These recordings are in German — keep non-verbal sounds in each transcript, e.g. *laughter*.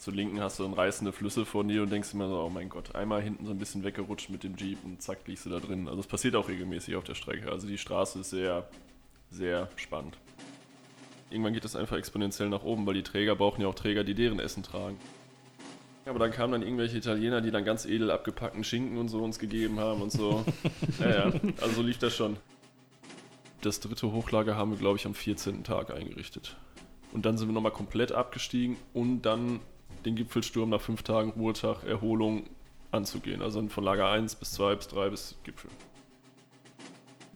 Zur Linken hast du dann reißende Flüsse vor dir und denkst immer so, oh mein Gott, einmal hinten so ein bisschen weggerutscht mit dem Jeep und zack, liegst du da drin. Also es passiert auch regelmäßig auf der Strecke. Also die Straße ist sehr, sehr spannend. Irgendwann geht es einfach exponentiell nach oben, weil die Träger brauchen ja auch Träger, die deren Essen tragen. Aber dann kamen dann irgendwelche Italiener, die dann ganz edel abgepackten Schinken und so uns gegeben haben und so. *laughs* ja, ja, also so lief das schon. Das dritte Hochlager haben wir, glaube ich, am 14. Tag eingerichtet. Und dann sind wir nochmal komplett abgestiegen und dann den Gipfelsturm nach fünf Tagen Ruhetag, Erholung anzugehen. Also von Lager 1 bis 2 bis 3 bis Gipfel.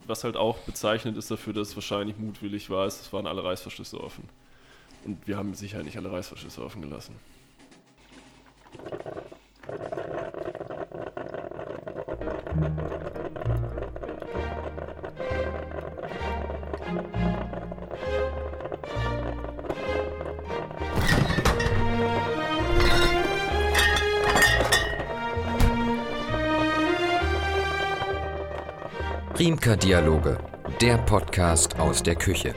Was halt auch bezeichnet ist dafür, dass es wahrscheinlich mutwillig war, ist, es waren alle Reißverschlüsse offen. Und wir haben Sicherheit nicht alle Reißverschlüsse offen gelassen. Riemker Dialoge, der Podcast aus der Küche.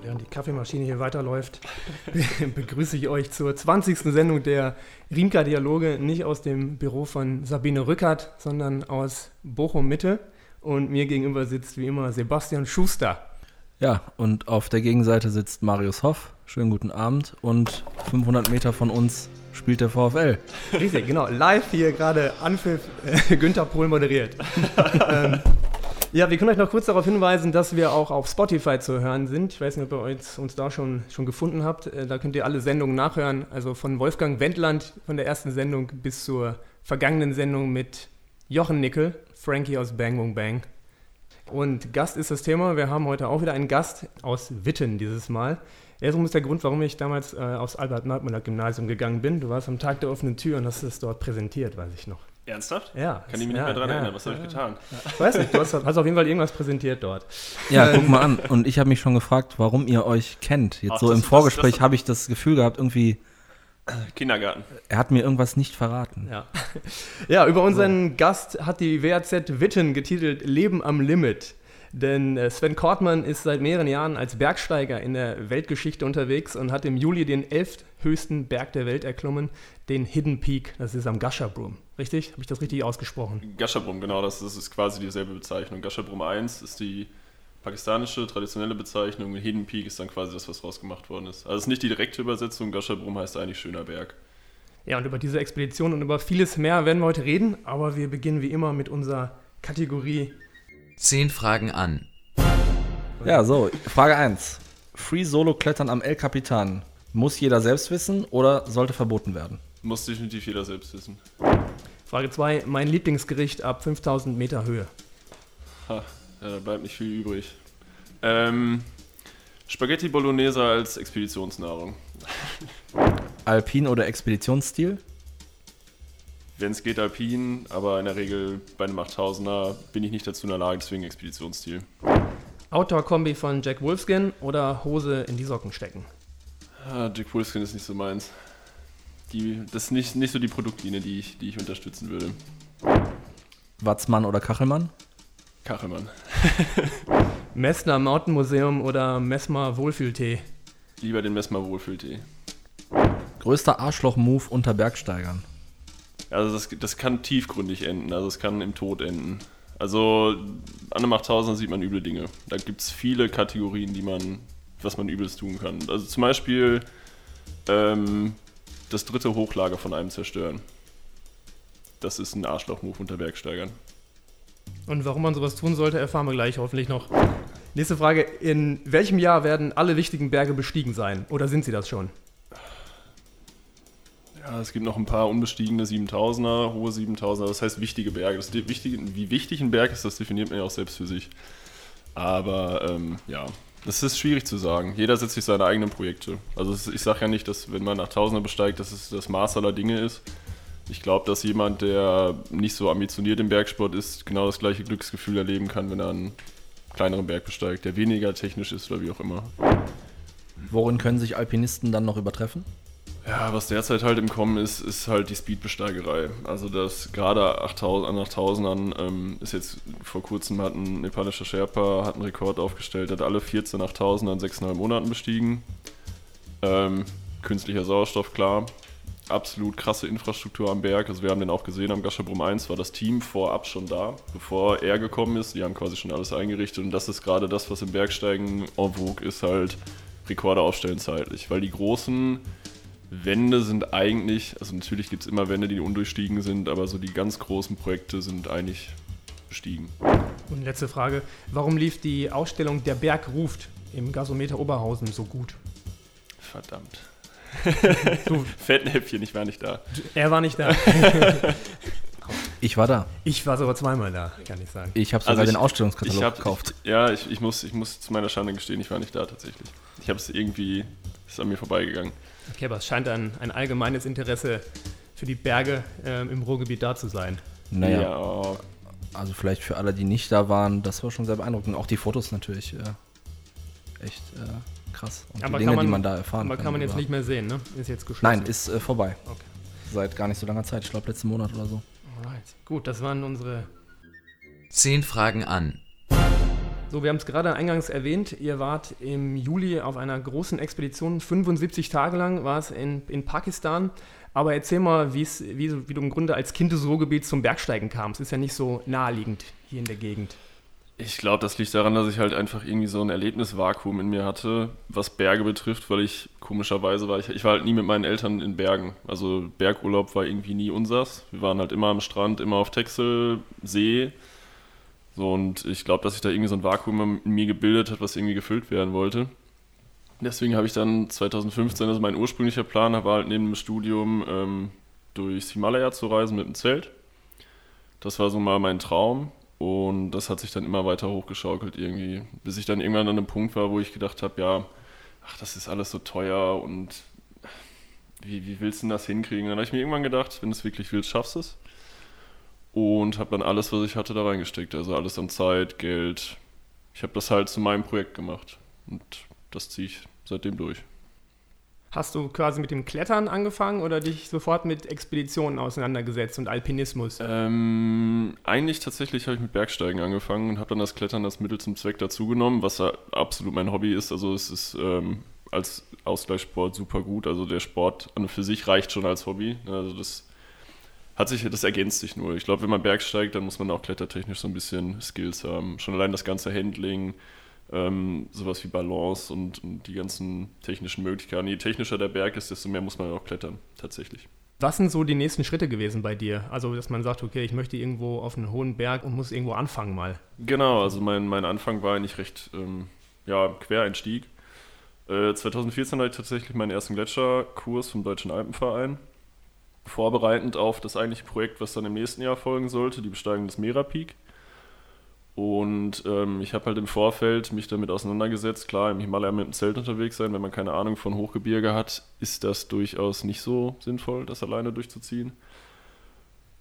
Während die Kaffeemaschine hier weiterläuft, *laughs* begrüße ich euch zur 20. Sendung der Riemker Dialoge, nicht aus dem Büro von Sabine Rückert, sondern aus Bochum Mitte. Und mir gegenüber sitzt wie immer Sebastian Schuster. Ja, und auf der Gegenseite sitzt Marius Hoff. Schönen guten Abend. Und 500 Meter von uns spielt der VfL. Richtig, genau. Live hier gerade Anpfiff äh, Günther Pohl moderiert. *laughs* ähm, ja, wir können euch noch kurz darauf hinweisen, dass wir auch auf Spotify zu hören sind. Ich weiß nicht, ob ihr uns, uns da schon, schon gefunden habt. Äh, da könnt ihr alle Sendungen nachhören. Also von Wolfgang Wendland von der ersten Sendung bis zur vergangenen Sendung mit Jochen Nickel, Frankie aus Bang Boom Bang. Und Gast ist das Thema. Wir haben heute auch wieder einen Gast aus Witten dieses Mal. Erstmal ist der Grund, warum ich damals äh, aufs Albert-Markmüller-Gymnasium gegangen bin. Du warst am Tag der offenen Tür und hast es dort präsentiert, weiß ich noch. Ernsthaft? Ja. Kann ich mich ja, nicht mehr daran ja, erinnern. Was habe ja, ich getan? Ich weiß nicht, du hast, hast auf jeden Fall irgendwas präsentiert dort. Ja, guck mal an. Und ich habe mich schon gefragt, warum ihr euch kennt. Jetzt Ach, so im das- Vorgespräch habe ich das Gefühl gehabt, irgendwie, Kindergarten. er hat mir irgendwas nicht verraten. Ja. *laughs* ja, über unseren Gast hat die WAZ Witten getitelt Leben am Limit. Denn äh, Sven Kortmann ist seit mehreren Jahren als Bergsteiger in der Weltgeschichte unterwegs und hat im Juli den elft höchsten Berg der Welt erklommen, den Hidden Peak. Das ist am Gasherbrum. Richtig? Habe ich das richtig ausgesprochen? Gasherbrum, genau, das, das ist quasi dieselbe Bezeichnung. Gasherbrum 1 ist die pakistanische traditionelle Bezeichnung Hidden Peak ist dann quasi das, was rausgemacht worden ist. Also es ist nicht die direkte Übersetzung, Gasherbrum heißt eigentlich schöner Berg. Ja, und über diese Expedition und über vieles mehr werden wir heute reden, aber wir beginnen wie immer mit unserer Kategorie Zehn Fragen an. Ja, so, Frage 1. Free Solo Klettern am El Capitan. Muss jeder selbst wissen oder sollte verboten werden? Muss definitiv jeder selbst wissen. Frage 2, mein Lieblingsgericht ab 5000 Meter Höhe. Ha, ja, da bleibt nicht viel übrig. Ähm, Spaghetti Bolognese als Expeditionsnahrung. Alpin oder Expeditionsstil? Wenn es geht, alpin, aber in der Regel bei einem 8000er bin ich nicht dazu in der Lage, deswegen Expeditionsstil. Outdoor-Kombi von Jack Wolfskin oder Hose in die Socken stecken? Ah, Jack Wolfskin ist nicht so meins. Die, das ist nicht, nicht so die Produktlinie, die ich, die ich unterstützen würde. Watzmann oder Kachelmann? Kachelmann. *laughs* Messner Mountain Museum oder Messmer Wohlfühltee? Lieber den Messmer Wohlfühltee. Größter Arschloch-Move unter Bergsteigern? Also das, das kann tiefgründig enden, also es kann im Tod enden. Also an einem 8000er sieht man üble Dinge. Da gibt es viele Kategorien, die man, was man übles tun kann. Also zum Beispiel ähm, das dritte Hochlager von einem zerstören. Das ist ein Arschloch-Move unter Bergsteigern. Und warum man sowas tun sollte, erfahren wir gleich hoffentlich noch. Nächste Frage. In welchem Jahr werden alle wichtigen Berge bestiegen sein? Oder sind sie das schon? Ja, es gibt noch ein paar unbestiegene 7000er, hohe 7000er, das heißt wichtige Berge. Das wichtige, wie wichtig ein Berg ist, das definiert man ja auch selbst für sich. Aber ähm, ja, das ist schwierig zu sagen. Jeder setzt sich seine eigenen Projekte. Also ich sage ja nicht, dass wenn man nach Tausender besteigt, dass es das Maß aller Dinge ist. Ich glaube, dass jemand, der nicht so ambitioniert im Bergsport ist, genau das gleiche Glücksgefühl erleben kann, wenn er einen kleineren Berg besteigt, der weniger technisch ist oder wie auch immer. Worin können sich Alpinisten dann noch übertreffen? Ja, was derzeit halt im Kommen ist, ist halt die Speedbesteigerei. Also das gerade 8000 an 8000ern ähm, ist jetzt vor kurzem hat ein nepalischer Sherpa hat einen Rekord aufgestellt, hat alle 14 8000er in 6,5 Monaten bestiegen. Ähm, künstlicher Sauerstoff, klar. Absolut krasse Infrastruktur am Berg. Also wir haben den auch gesehen am Gashabrum 1, war das Team vorab schon da, bevor er gekommen ist. Die haben quasi schon alles eingerichtet und das ist gerade das, was im Bergsteigen en vogue ist, halt Rekorde aufstellen zeitlich. Weil die großen Wände sind eigentlich, also natürlich gibt es immer Wände, die undurchstiegen sind, aber so die ganz großen Projekte sind eigentlich bestiegen. Und letzte Frage, warum lief die Ausstellung Der Berg ruft im Gasometer Oberhausen so gut? Verdammt. Du, Fettnäpfchen, ich war nicht da. er war nicht da. *laughs* Ich war da. Ich war sogar zweimal da, kann ich sagen. Ich habe sogar Also den ich- Ausstellungskatalog Ich hab, gekauft. Ich, ja, ich, ich, muss, ich muss zu meiner Schande gestehen, ich war nicht da tatsächlich. Ich habe es irgendwie, ist an mir vorbeigegangen. Okay, aber es scheint ein, ein allgemeines Interesse für die Berge ähm, im Ruhrgebiet da zu sein. Naja, Ja, oh, also vielleicht für alle, die nicht da waren, das war schon sehr beeindruckend. Auch die Fotos natürlich äh, echt äh, krass. Und Aber die kann Dinge, man- die man da erfahren Aber kann. kann man jetzt über- nicht mehr sehen, ne? Ist jetzt geschlossen. Nein, ist äh, vorbei. Okay. Seit gar nicht so langer Zeit. Ich glaube, letzten Monat oder so. Alright. Gut, das waren unsere. Zehn Fragen an. So, wir haben es gerade eingangs erwähnt. Ihr wart im Juli auf einer großen Expedition. 75 Tage lang war es in, in Pakistan. Aber erzähl mal, wie's, wie, wie du im Grunde als Kind des Ruhrgebiets zum Bergsteigen kamst. Ist ja nicht so naheliegend hier in der Gegend. Ich glaube, das liegt daran, dass ich halt einfach irgendwie so ein Erlebnisvakuum in mir hatte, was Berge betrifft, weil ich komischerweise war, ich, ich war halt nie mit meinen Eltern in Bergen. Also Bergurlaub war irgendwie nie unsers. Wir waren halt immer am Strand, immer auf Texel, See. So, und ich glaube, dass sich da irgendwie so ein Vakuum in mir gebildet hat, was irgendwie gefüllt werden wollte. Deswegen habe ich dann 2015, also mein ursprünglicher Plan war halt neben dem Studium ähm, durchs Himalaya zu reisen mit dem Zelt. Das war so mal mein Traum. Und das hat sich dann immer weiter hochgeschaukelt irgendwie, bis ich dann irgendwann an einem Punkt war, wo ich gedacht habe, ja, ach, das ist alles so teuer und wie, wie willst du denn das hinkriegen? Dann habe ich mir irgendwann gedacht, wenn du es wirklich willst, schaffst du es. Und habe dann alles, was ich hatte, da reingesteckt. Also alles an Zeit, Geld. Ich habe das halt zu meinem Projekt gemacht. Und das ziehe ich seitdem durch. Hast du quasi mit dem Klettern angefangen oder dich sofort mit Expeditionen auseinandergesetzt und Alpinismus? Ähm, eigentlich tatsächlich habe ich mit Bergsteigen angefangen und habe dann das Klettern als Mittel zum Zweck dazugenommen, was ja absolut mein Hobby ist. Also es ist ähm, als Ausgleichssport super gut. Also der Sport an und für sich reicht schon als Hobby. Also das hat sich, das ergänzt sich nur. Ich glaube, wenn man bergsteigt, dann muss man auch klettertechnisch so ein bisschen Skills haben. Schon allein das ganze Handling, ähm, sowas wie Balance und, und die ganzen technischen Möglichkeiten. Je technischer der Berg ist, desto mehr muss man auch klettern, tatsächlich. Was sind so die nächsten Schritte gewesen bei dir? Also, dass man sagt, okay, ich möchte irgendwo auf einen hohen Berg und muss irgendwo anfangen mal. Genau, also mein, mein Anfang war eigentlich recht ähm, ja, Quereinstieg. Äh, 2014 hatte ich tatsächlich meinen ersten Gletscherkurs vom Deutschen Alpenverein. Vorbereitend auf das eigentliche Projekt, was dann im nächsten Jahr folgen sollte, die Besteigung des Mera Peak. Und ähm, ich habe halt im Vorfeld mich damit auseinandergesetzt. Klar, im Himalaya mit dem Zelt unterwegs sein, wenn man keine Ahnung von Hochgebirge hat, ist das durchaus nicht so sinnvoll, das alleine durchzuziehen.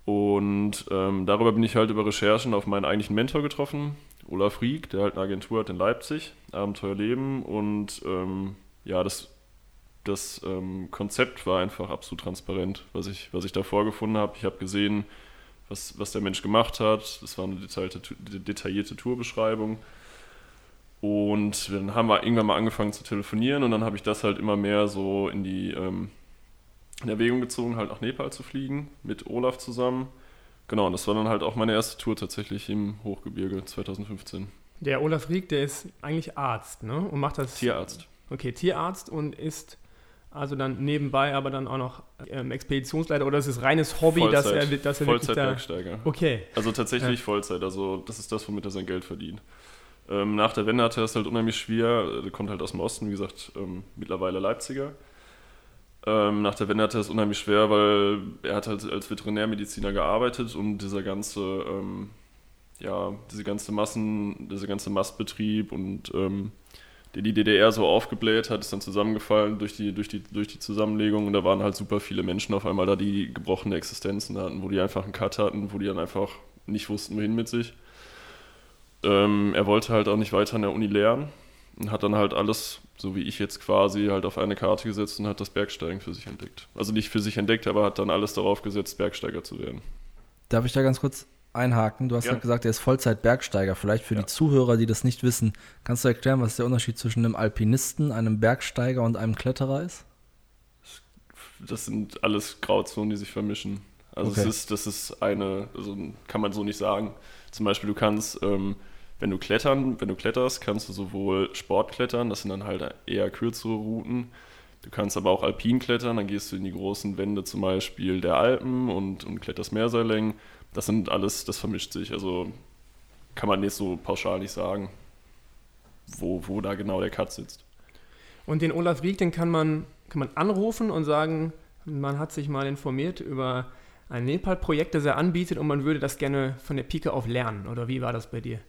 Und ähm, darüber bin ich halt über Recherchen auf meinen eigentlichen Mentor getroffen, Olaf Rieck, der halt eine Agentur hat in Leipzig, Abenteuerleben. Und ähm, ja, das, das ähm, Konzept war einfach absolut transparent, was ich, was ich da vorgefunden habe. Ich habe gesehen, was, was der Mensch gemacht hat. Das war eine detaillierte, detaillierte Tourbeschreibung. Und dann haben wir irgendwann mal angefangen zu telefonieren und dann habe ich das halt immer mehr so in die ähm, in Erwägung gezogen, halt nach Nepal zu fliegen, mit Olaf zusammen. Genau, und das war dann halt auch meine erste Tour tatsächlich im Hochgebirge 2015. Der Olaf Rieck, der ist eigentlich Arzt, ne? Und macht das. Tierarzt. Okay, Tierarzt und ist also dann nebenbei aber dann auch noch ähm, Expeditionsleiter oder ist es reines Hobby, dass er, dass er wirklich da. Vollzeitbergsteiger. Okay. Also tatsächlich Vollzeit, also das ist das, womit er sein Geld verdient. Ähm, nach der Wende hatte er es halt unheimlich schwer, er kommt halt aus dem Osten, wie gesagt, ähm, mittlerweile Leipziger. Ähm, nach der Wende hatte er es unheimlich schwer, weil er hat halt als Veterinärmediziner gearbeitet und dieser ganze, ähm, ja, diese ganze Massen, dieser ganze Mastbetrieb und ähm, der die DDR so aufgebläht hat, ist dann zusammengefallen durch die, durch, die, durch die Zusammenlegung und da waren halt super viele Menschen auf einmal da, die gebrochene Existenzen hatten, wo die einfach einen Cut hatten, wo die dann einfach nicht wussten, wohin mit sich. Ähm, er wollte halt auch nicht weiter an der Uni lernen und hat dann halt alles, so wie ich jetzt quasi, halt auf eine Karte gesetzt und hat das Bergsteigen für sich entdeckt. Also nicht für sich entdeckt, aber hat dann alles darauf gesetzt, Bergsteiger zu werden. Darf ich da ganz kurz einhaken? Du hast ja, Ja. gesagt, er ist Vollzeit-Bergsteiger. Vielleicht für Ja. die Zuhörer, die das nicht wissen, kannst du erklären, was der Unterschied zwischen einem Alpinisten, einem Bergsteiger und einem Kletterer ist? Das sind alles Grauzonen, die sich vermischen. Also Okay. es ist, das ist eine, also kann man so nicht sagen. Zum Beispiel, du kannst, ähm, wenn du klettern, wenn du kletterst, kannst du sowohl Sport klettern, das sind dann halt eher kürzere Routen. Du kannst aber auch alpin klettern, dann gehst du in die großen Wände zum Beispiel der Alpen und, und kletterst Mehrseillängen. Das sind alles, das vermischt sich. Also kann man jetzt so pauschal nicht sagen, wo, wo da genau der Cut sitzt. Und den Olaf Rieck, den kann man, kann man anrufen und sagen, man hat sich mal informiert über ein Nepal-Projekt, das er anbietet und man würde das gerne von der Pike auf lernen. Oder wie war das bei dir?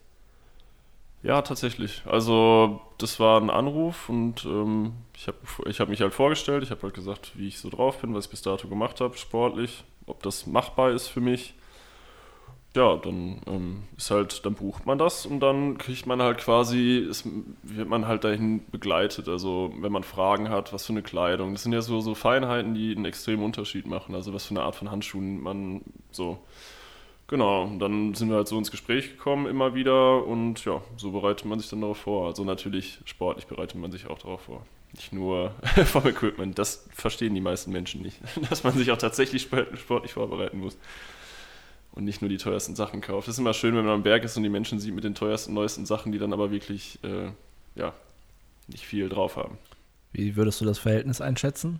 Ja, tatsächlich. Also das war ein Anruf und ähm, ich habe ich hab mich halt vorgestellt, ich habe halt gesagt, wie ich so drauf bin, was ich bis dato gemacht habe, sportlich, ob das machbar ist für mich. Ja, dann ähm, ist halt, dann bucht man das und dann kriegt man halt quasi, ist, wird man halt dahin begleitet. Also wenn man Fragen hat, was für eine Kleidung. Das sind ja so, so Feinheiten, die einen extremen Unterschied machen. Also was für eine Art von Handschuhen man so Genau, und dann sind wir halt so ins Gespräch gekommen immer wieder und ja, so bereitet man sich dann darauf vor. Also natürlich sportlich bereitet man sich auch darauf vor. Nicht nur *laughs* vom Equipment, das verstehen die meisten Menschen nicht, *laughs* dass man sich auch tatsächlich sp- sportlich vorbereiten muss und nicht nur die teuersten Sachen kauft. Das ist immer schön, wenn man am Berg ist und die Menschen sieht mit den teuersten, neuesten Sachen, die dann aber wirklich, äh, ja, nicht viel drauf haben. Wie würdest du das Verhältnis einschätzen?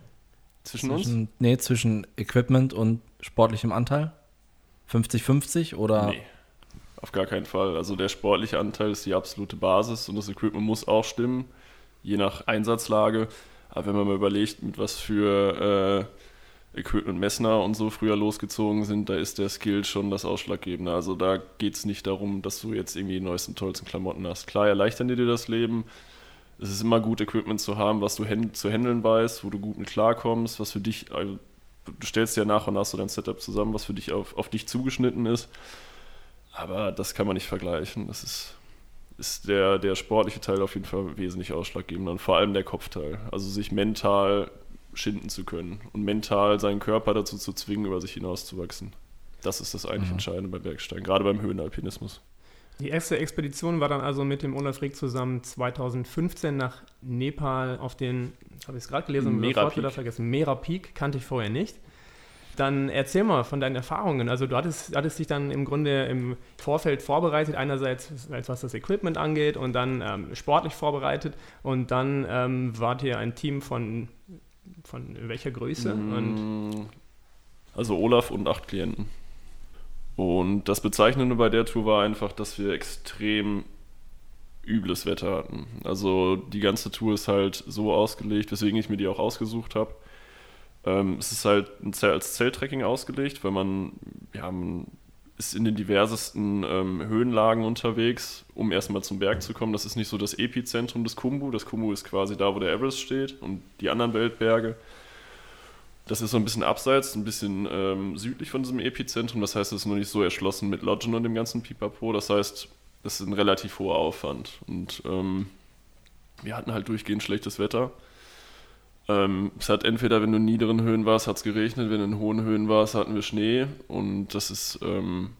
Zwischen uns? Nee, zwischen Equipment und sportlichem Anteil? 50-50 oder? Nee, auf gar keinen Fall. Also der sportliche Anteil ist die absolute Basis und das Equipment muss auch stimmen, je nach Einsatzlage. Aber wenn man mal überlegt, mit was für äh, Equipment Messner und so früher losgezogen sind, da ist der Skill schon das Ausschlaggebende. Also da geht es nicht darum, dass du jetzt irgendwie die neuesten, tollsten Klamotten hast. Klar erleichtern dir das Leben. Es ist immer gut, Equipment zu haben, was du zu handeln weißt, wo du gut mit klarkommst, was für dich, also du stellst ja nach und nach so dein Setup zusammen, was für dich auf, auf dich zugeschnitten ist. Aber das kann man nicht vergleichen. Das ist, ist der, der sportliche Teil auf jeden Fall wesentlich ausschlaggebender und vor allem der Kopfteil. Also sich mental schinden zu können und mental seinen Körper dazu zu zwingen, über sich hinauszuwachsen. Das ist das eigentlich Mhm. Entscheidende beim Bergsteigen, gerade beim Höhenalpinismus. Die erste Expedition war dann also mit dem Olaf Rieck zusammen 2015 nach Nepal auf den, habe ich es gerade gelesen, Mera Peak. wieder vergessen, Mera Peak, kannte ich vorher nicht. Dann erzähl mal von deinen Erfahrungen. Also du hattest, hattest dich dann im Grunde im Vorfeld vorbereitet, einerseits was das Equipment angeht und dann ähm, sportlich vorbereitet und dann ähm, wart ihr ein Team von, von welcher Größe? Und Mm, Also Olaf und acht Klienten. Und das Bezeichnende bei der Tour war einfach, dass wir extrem übles Wetter hatten. Also die ganze Tour ist halt so ausgelegt, weswegen ich mir die auch ausgesucht habe. Ähm, es ist halt als Zelttrekking ausgelegt, weil man, ja, man ist in den diversesten ähm, Höhenlagen unterwegs, um erstmal zum Berg zu kommen. Das ist nicht so das Epizentrum des Kumbu. Das Kumbu ist quasi da, wo der Everest steht und die anderen Weltberge. Das ist so ein bisschen abseits, ein bisschen ähm, südlich von diesem Epizentrum. Das heißt, es ist noch nicht so erschlossen mit Lodgen und dem ganzen Pipapo. Das heißt, es ist ein relativ hoher Aufwand. Und ähm, wir hatten halt durchgehend schlechtes Wetter. Ähm, es hat entweder, wenn du in niederen Höhen warst, hat es geregnet, wenn du in hohen Höhen warst, hatten wir Schnee. Und das ist, ähm,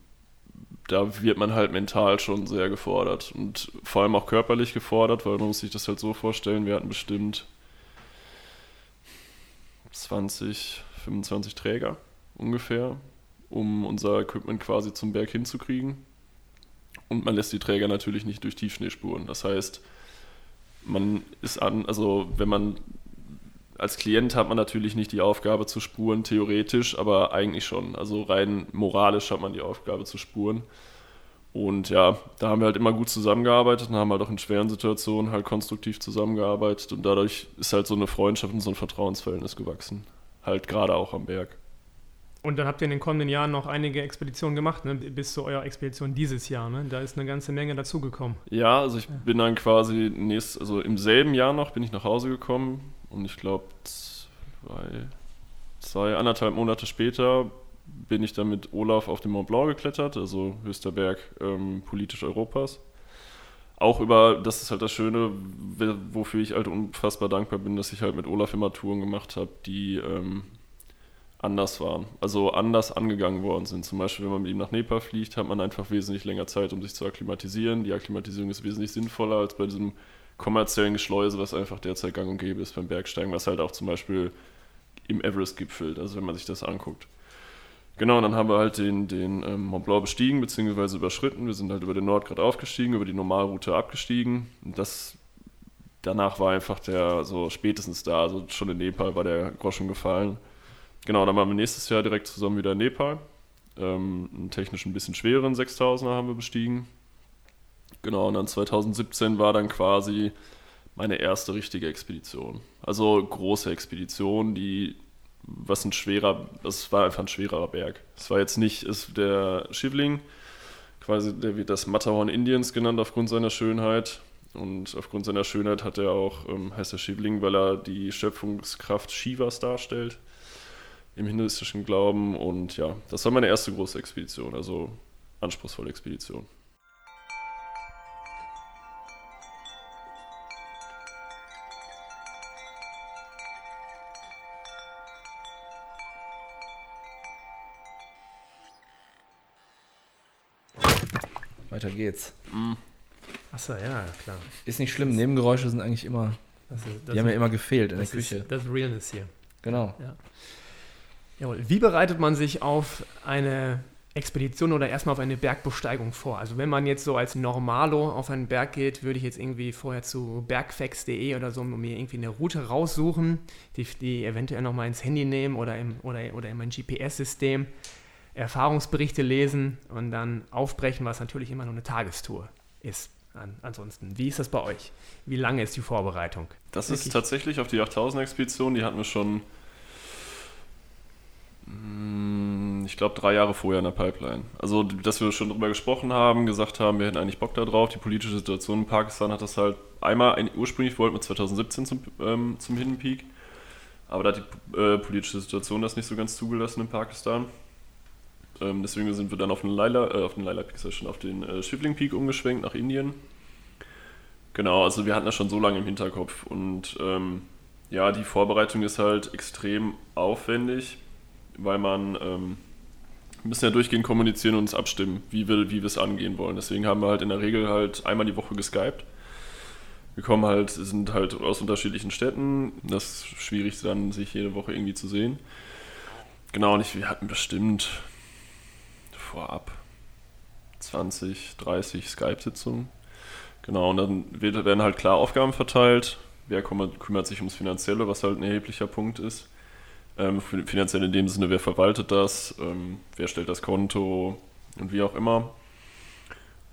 da wird man halt mental schon sehr gefordert. Und vor allem auch körperlich gefordert, weil man muss sich das halt so vorstellen, wir hatten bestimmt 20, 25 Träger ungefähr, um unser Equipment quasi zum Berg hinzukriegen. Und man lässt die Träger natürlich nicht durch Tiefschnee spuren. Das heißt, man ist an, also wenn man als Klient hat man natürlich nicht die Aufgabe zu spuren, theoretisch, aber eigentlich schon. Also rein moralisch hat man die Aufgabe zu spuren. Und ja, da haben wir halt immer gut zusammengearbeitet und haben halt auch in schweren Situationen halt konstruktiv zusammengearbeitet und dadurch ist halt so eine Freundschaft und so ein Vertrauensverhältnis gewachsen. Halt gerade auch am Berg. Und dann habt ihr in den kommenden Jahren noch einige Expeditionen gemacht, ne? bis zu eurer Expedition dieses Jahr. Ne? Da ist eine ganze Menge dazugekommen. Ja, also ich bin dann quasi nächst, also im selben Jahr noch bin ich nach Hause gekommen und ich glaube zwei, zwei, anderthalb Monate später bin ich dann mit Olaf auf den Mont Blanc geklettert, also höchster Berg ähm, politisch Europas. auch über, das ist halt das Schöne, wofür ich halt unfassbar dankbar bin, dass ich halt mit Olaf immer Touren gemacht habe, die ähm, anders waren. Also anders angegangen worden sind. Zum Beispiel, wenn man mit ihm nach Nepal fliegt, hat man einfach wesentlich länger Zeit, um sich zu akklimatisieren. Die Akklimatisierung ist wesentlich sinnvoller als bei diesem kommerziellen Geschleuse, was einfach derzeit gang und gäbe ist beim Bergsteigen, was halt auch zum Beispiel im Everest gipfelt, also wenn man sich das anguckt. Genau, und dann haben wir halt den, den ähm, Mont Blanc bestiegen bzw. überschritten. Wir sind halt über den Nordgrad aufgestiegen, über die Normalroute abgestiegen. Und das danach war einfach der so spätestens da, also schon in Nepal war der Groschen gefallen. Genau, dann waren wir nächstes Jahr direkt zusammen wieder in Nepal. Ähm, einen technisch ein bisschen schwereren 6000er haben wir bestiegen. Genau, und dann 2017 war dann quasi meine erste richtige Expedition. Also große Expedition, die was ein schwerer, das war einfach ein schwerer Berg. Es war jetzt nicht, ist der Schivling, quasi, der wird das Matterhorn Indiens genannt aufgrund seiner Schönheit. Und aufgrund seiner Schönheit hat er auch, ähm, heißt er Schivling, weil er die Schöpfungskraft Shivas darstellt im hinduistischen Glauben. Und ja, das war meine erste große Expedition, also anspruchsvolle Expedition. Weiter geht's. Mm. Achso, ja, klar. Ist nicht schlimm, Nebengeräusche sind eigentlich immer. Das ist, das die haben ja immer gefehlt in der Küche. Ist, das Realness hier. Genau. Ja. Jawohl. Wie bereitet man sich auf eine Expedition oder erstmal auf eine Bergbesteigung vor? Also wenn man jetzt so als Normalo auf einen Berg geht, würde ich jetzt irgendwie vorher zu bergfacts.de oder so mir irgendwie eine Route raussuchen, die, die eventuell nochmal ins Handy nehmen oder, im, oder, oder in mein GPS-System Erfahrungsberichte lesen und dann aufbrechen, was natürlich immer nur eine Tagestour ist. An, ansonsten, wie ist das bei euch? Wie lange ist die Vorbereitung? Das Wirklich? ist tatsächlich auf die 8000-Expedition, die hatten wir schon, ich glaube, drei Jahre vorher in der Pipeline. Also, dass wir schon darüber gesprochen haben, gesagt haben, wir hätten eigentlich Bock da drauf. Die politische Situation in Pakistan hat das halt einmal, ursprünglich wollten wir 2017 zum, ähm, zum Hidden Peak, aber da hat die äh, politische Situation das nicht so ganz zugelassen in Pakistan. Ähm, deswegen sind wir dann auf den Lila, äh, auf den Lila Peak, schon auf den äh, Shivling Peak umgeschwenkt nach Indien. Genau, also wir hatten das schon so lange im Hinterkopf und ähm, ja, die Vorbereitung ist halt extrem aufwendig, weil man ähm, wir müssen ja durchgehend kommunizieren und uns abstimmen, wie wir, wie wir es angehen wollen. Deswegen haben wir halt in der Regel halt einmal die Woche geskypt. Wir kommen halt, sind halt aus unterschiedlichen Städten. Das ist schwierig dann, sich jede Woche irgendwie zu sehen. Genau, und ich, wir hatten bestimmt vorab 20, 30 Skype-Sitzungen. Genau, und dann werden halt klar Aufgaben verteilt. Wer kümmert sich ums Finanzielle, was halt ein erheblicher Punkt ist. Ähm, finanziell in dem Sinne, wer verwaltet das, ähm, wer stellt das Konto und wie auch immer.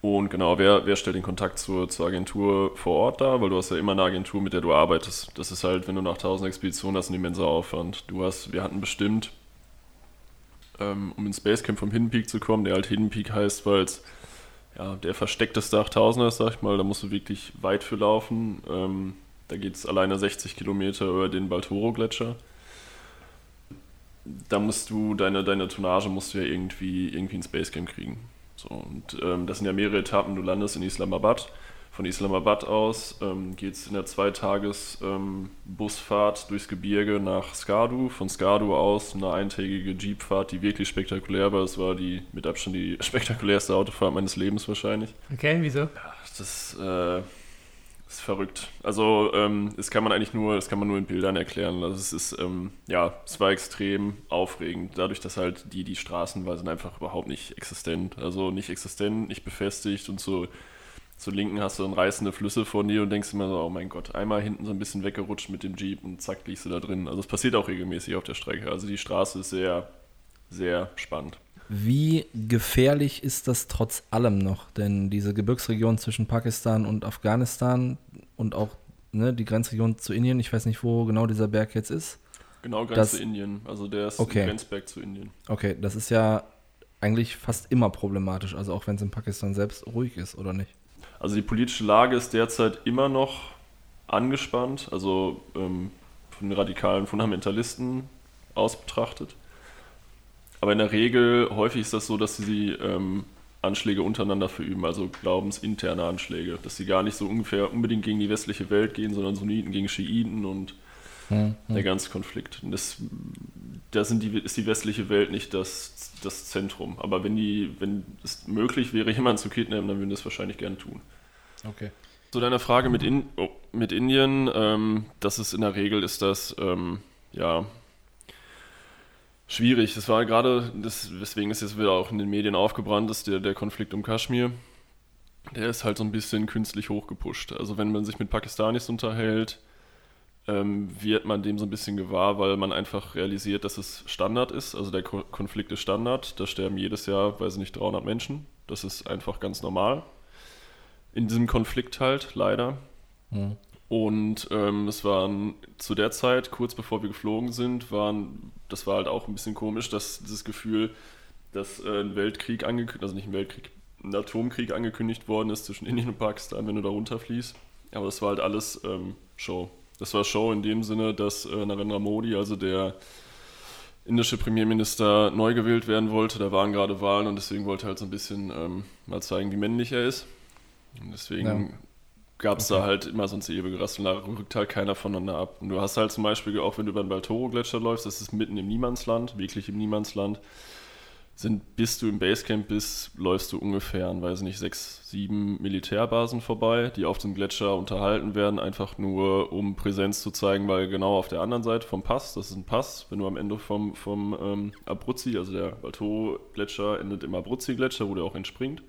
Und genau, wer, wer stellt den Kontakt zur, zur Agentur vor Ort da, weil du hast ja immer eine Agentur, mit der du arbeitest. Das ist halt, wenn du nach 1000 Expeditionen hast, ein immenser Aufwand. Du hast, wir hatten bestimmt ähm, um ins Basecamp vom Hidden Peak zu kommen, der halt Hidden Peak heißt, weil es ja, der versteckteste 8000er ist, sag ich mal. Da musst du wirklich weit für laufen. Ähm, da geht es alleine 60 Kilometer über den Baltoro-Gletscher. Da musst du, deine, deine Tonnage musst du ja irgendwie, irgendwie ins Basecamp kriegen. So, und ähm, das sind ja mehrere Etappen. Du landest in Islamabad von Islamabad aus ähm, geht es in der Zweitages-Busfahrt ähm, durchs Gebirge nach Skadu. Von Skadu aus eine eintägige Jeepfahrt, die wirklich spektakulär war. Das war die mit Abstand die *laughs* spektakulärste Autofahrt meines Lebens wahrscheinlich. Okay, wieso? Ja, das äh, ist verrückt. Also ähm, das kann man eigentlich nur, das kann man nur in Bildern erklären. Also es ist, ähm, ja, es war extrem aufregend, dadurch, dass halt die, die Straßen war, sind einfach überhaupt nicht existent. Also nicht existent, nicht befestigt und so zur Linken hast du dann reißende Flüsse vor dir und denkst immer so, oh mein Gott, einmal hinten so ein bisschen weggerutscht mit dem Jeep und zack, liegst du da drin. Also es passiert auch regelmäßig auf der Strecke. Also die Straße ist sehr, sehr spannend. Wie gefährlich ist das trotz allem noch? Denn diese Gebirgsregion zwischen Pakistan und Afghanistan und auch ne, die Grenzregion zu Indien, ich weiß nicht, wo genau dieser Berg jetzt ist. Genau, Grenze Indien. Also der ist okay. ein Grenzberg zu Indien. Okay, das ist ja eigentlich fast immer problematisch, also auch wenn es in Pakistan selbst ruhig ist, oder nicht? Also die politische Lage ist derzeit immer noch angespannt, also ähm, von den radikalen Fundamentalisten aus betrachtet. Aber in der Regel häufig ist das so, dass sie ähm, Anschläge untereinander verüben, also glaubensinterne Anschläge, dass sie gar nicht so ungefähr unbedingt gegen die westliche Welt gehen, sondern Sunniten gegen Schiiten und hm, hm. der ganze Konflikt. Und das, da sind die, ist die westliche Welt nicht das, das Zentrum. Aber wenn, die, wenn es möglich wäre, *laughs* jemanden zu kidnappen, dann würden das wahrscheinlich gerne tun. Okay. Zu deiner Frage mit, in, oh, mit Indien, ähm, das ist in der Regel ist das, ähm, ja, schwierig. Das war gerade, deswegen ist jetzt wieder auch in den Medien aufgebrannt, ist der, der Konflikt um Kaschmir. Der ist halt so ein bisschen künstlich hochgepusht. Also wenn man sich mit Pakistanis unterhält, ähm, wird man dem so ein bisschen gewahr, weil man einfach realisiert, dass es Standard ist. Also der Ko Konflikt ist Standard. Da sterben jedes Jahr, weiß ich nicht, 300 Menschen. Das ist einfach ganz normal. In diesem Konflikt halt, leider. Mhm. Und ähm, es waren zu der Zeit, kurz bevor wir geflogen sind, waren, das war halt auch ein bisschen komisch, dass dieses Gefühl, dass äh, ein Weltkrieg angekündigt, also nicht ein Weltkrieg, ein Atomkrieg angekündigt worden ist zwischen Indien und Pakistan, wenn du da runterfließt. Aber das war halt alles ähm, Show. Das war Show in dem Sinne, dass äh, Narendra Modi, also der indische Premierminister, neu gewählt werden wollte. Da waren gerade Wahlen und deswegen wollte er halt so ein bisschen ähm, mal zeigen, wie männlich er ist. Und deswegen ja gab es okay. da halt immer sonst ewige Rassel, da rückt halt keiner voneinander ab. Und du hast halt zum Beispiel, auch wenn du über den Baltoro-Gletscher läufst, das ist mitten im Niemandsland, wirklich im Niemandsland, sind, bis du im Basecamp bist, läufst du ungefähr an, weiß nicht, sechs, sieben Militärbasen vorbei, die auf dem Gletscher unterhalten werden, einfach nur um Präsenz zu zeigen, weil genau auf der anderen Seite vom Pass, das ist ein Pass, wenn du am Ende vom, vom ähm, Abruzzi, also der Baltoro-Gletscher endet im Abruzzi-Gletscher, wo der auch entspringt,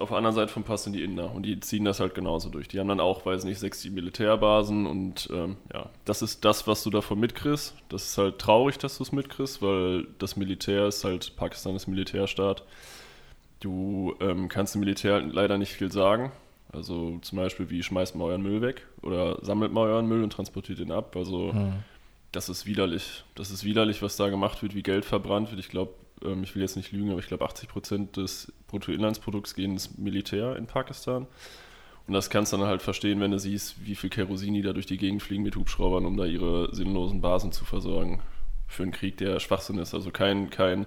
auf der anderen Seite vom Pass sind die Inder und die ziehen das halt genauso durch. Die haben dann auch, weiß nicht, sechs, sieben Militärbasen und ähm, ja, das ist das, was du davon mitkriegst. Das ist halt traurig, dass du es mitkriegst, weil das Militär ist halt, Pakistan ist Militärstaat. Du ähm, kannst dem Militär leider nicht viel sagen. Also zum Beispiel, wie schmeißt man euren Müll weg oder sammelt man euren Müll und transportiert ihn ab. Also hm. das ist widerlich. Das ist widerlich, was da gemacht wird, wie Geld verbrannt wird. Ich glaube, ähm, ich will jetzt nicht lügen, aber ich glaube 80 Prozent des Bruttoinlandsprodukts gehen ins Militär in Pakistan. Und das kannst du dann halt verstehen, wenn du siehst, wie viel Kerosin die da durch die Gegend fliegen mit Hubschraubern, um da ihre sinnlosen Basen zu versorgen. Für einen Krieg, der Schwachsinn ist. Also kein, kein,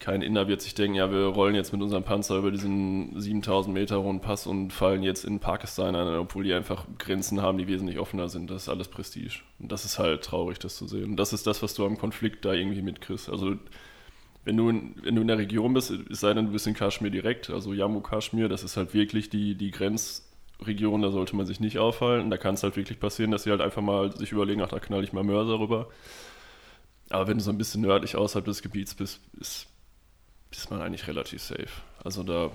kein Inder wird sich denken, ja, wir rollen jetzt mit unserem Panzer über diesen 7000 Meter hohen Pass und fallen jetzt in Pakistan ein, obwohl die einfach Grenzen haben, die wesentlich offener sind. Das ist alles Prestige. Und das ist halt traurig, das zu sehen. Und das ist das, was du am Konflikt da irgendwie mitkriegst. Also wenn du, in, wenn du in der Region bist, es sei denn, du bist in Kaschmir direkt, also Jammu Kaschmir, das ist halt wirklich die, die Grenzregion, da sollte man sich nicht aufhalten. Da kann es halt wirklich passieren, dass sie halt einfach mal sich überlegen, ach, da knall ich mal Mörser rüber. Aber wenn du so ein bisschen nördlich außerhalb des Gebiets bist, ist, ist man eigentlich relativ safe. Also da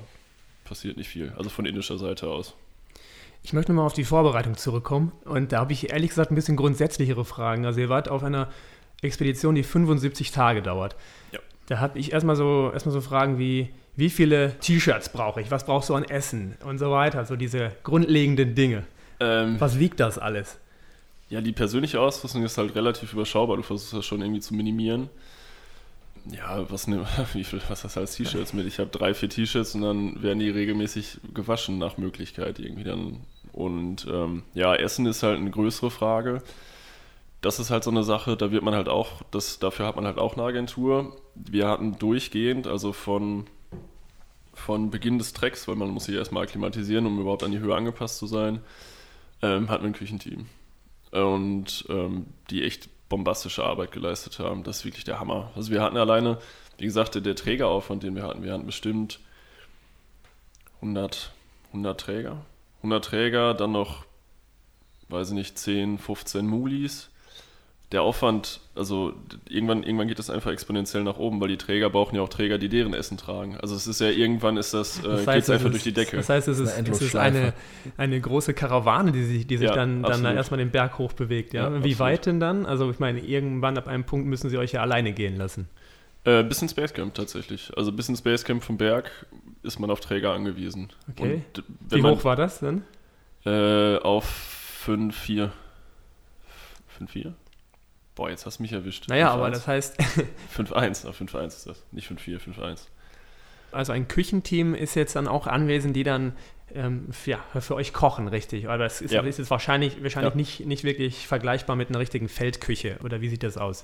passiert nicht viel, also von indischer Seite aus. Ich möchte nochmal auf die Vorbereitung zurückkommen und da habe ich ehrlich gesagt ein bisschen grundsätzlichere Fragen. Also ihr wart auf einer Expedition, die 75 Tage dauert. Ja. Da habe ich erstmal so, erstmal so Fragen wie, wie viele T-Shirts brauche ich? Was brauchst du an Essen? Und so weiter. So diese grundlegenden Dinge. Ähm, Was wiegt das alles? Ja, die persönliche Ausrüstung ist halt relativ überschaubar. Du versuchst das schon irgendwie zu minimieren. Ja, was, ne, *laughs* wie viel, was hast du als T-Shirts mit? Ich habe drei, vier T-Shirts und dann werden die regelmäßig gewaschen nach Möglichkeit irgendwie dann. Und ähm, ja, Essen ist halt eine größere Frage das ist halt so eine Sache, da wird man halt auch, das, dafür hat man halt auch eine Agentur. Wir hatten durchgehend, also von, von Beginn des Tracks, weil man muss sich erstmal akklimatisieren, um überhaupt an die Höhe angepasst zu sein, ähm, hatten wir ein Küchenteam. Und ähm, die echt bombastische Arbeit geleistet haben. Das ist wirklich der Hammer. Also wir hatten alleine, wie gesagt, der, Trägeraufwand, den wir hatten, wir hatten bestimmt 100, 100 Träger. 100 Träger, dann noch, weiß ich nicht, 10, 15 Mulis der Aufwand, also irgendwann, irgendwann geht das einfach exponentiell nach oben, weil die Träger brauchen ja auch Träger, die deren Essen tragen. Also es ist ja irgendwann ist das, äh, das heißt, einfach ist, durch die Decke. Das heißt, es ist, eine, es ist eine, eine große Karawane, die sich, die sich ja, dann, dann erstmal den Berg hoch bewegt. Ja? ja Wie absolut. weit denn dann? Also ich meine, irgendwann ab einem Punkt müssen sie euch ja alleine gehen lassen. Äh, bis ins Basecamp tatsächlich. Also bis ins Basecamp vom Berg ist man auf Träger angewiesen. Okay. Wie man, hoch war das denn? Äh, auf 5, 4. 5, 4? Boah, jetzt hast du mich erwischt. Naja, 5, aber 1. das heißt. *laughs* 5-1, 5-1 ist das. Nicht 5-4, 5-1. Also ein Küchenteam ist jetzt dann auch anwesend, die dann ähm, ja, für euch kochen, richtig. Aber das ist, ja. ist jetzt wahrscheinlich, wahrscheinlich ja. nicht, nicht wirklich vergleichbar mit einer richtigen Feldküche. Oder wie sieht das aus?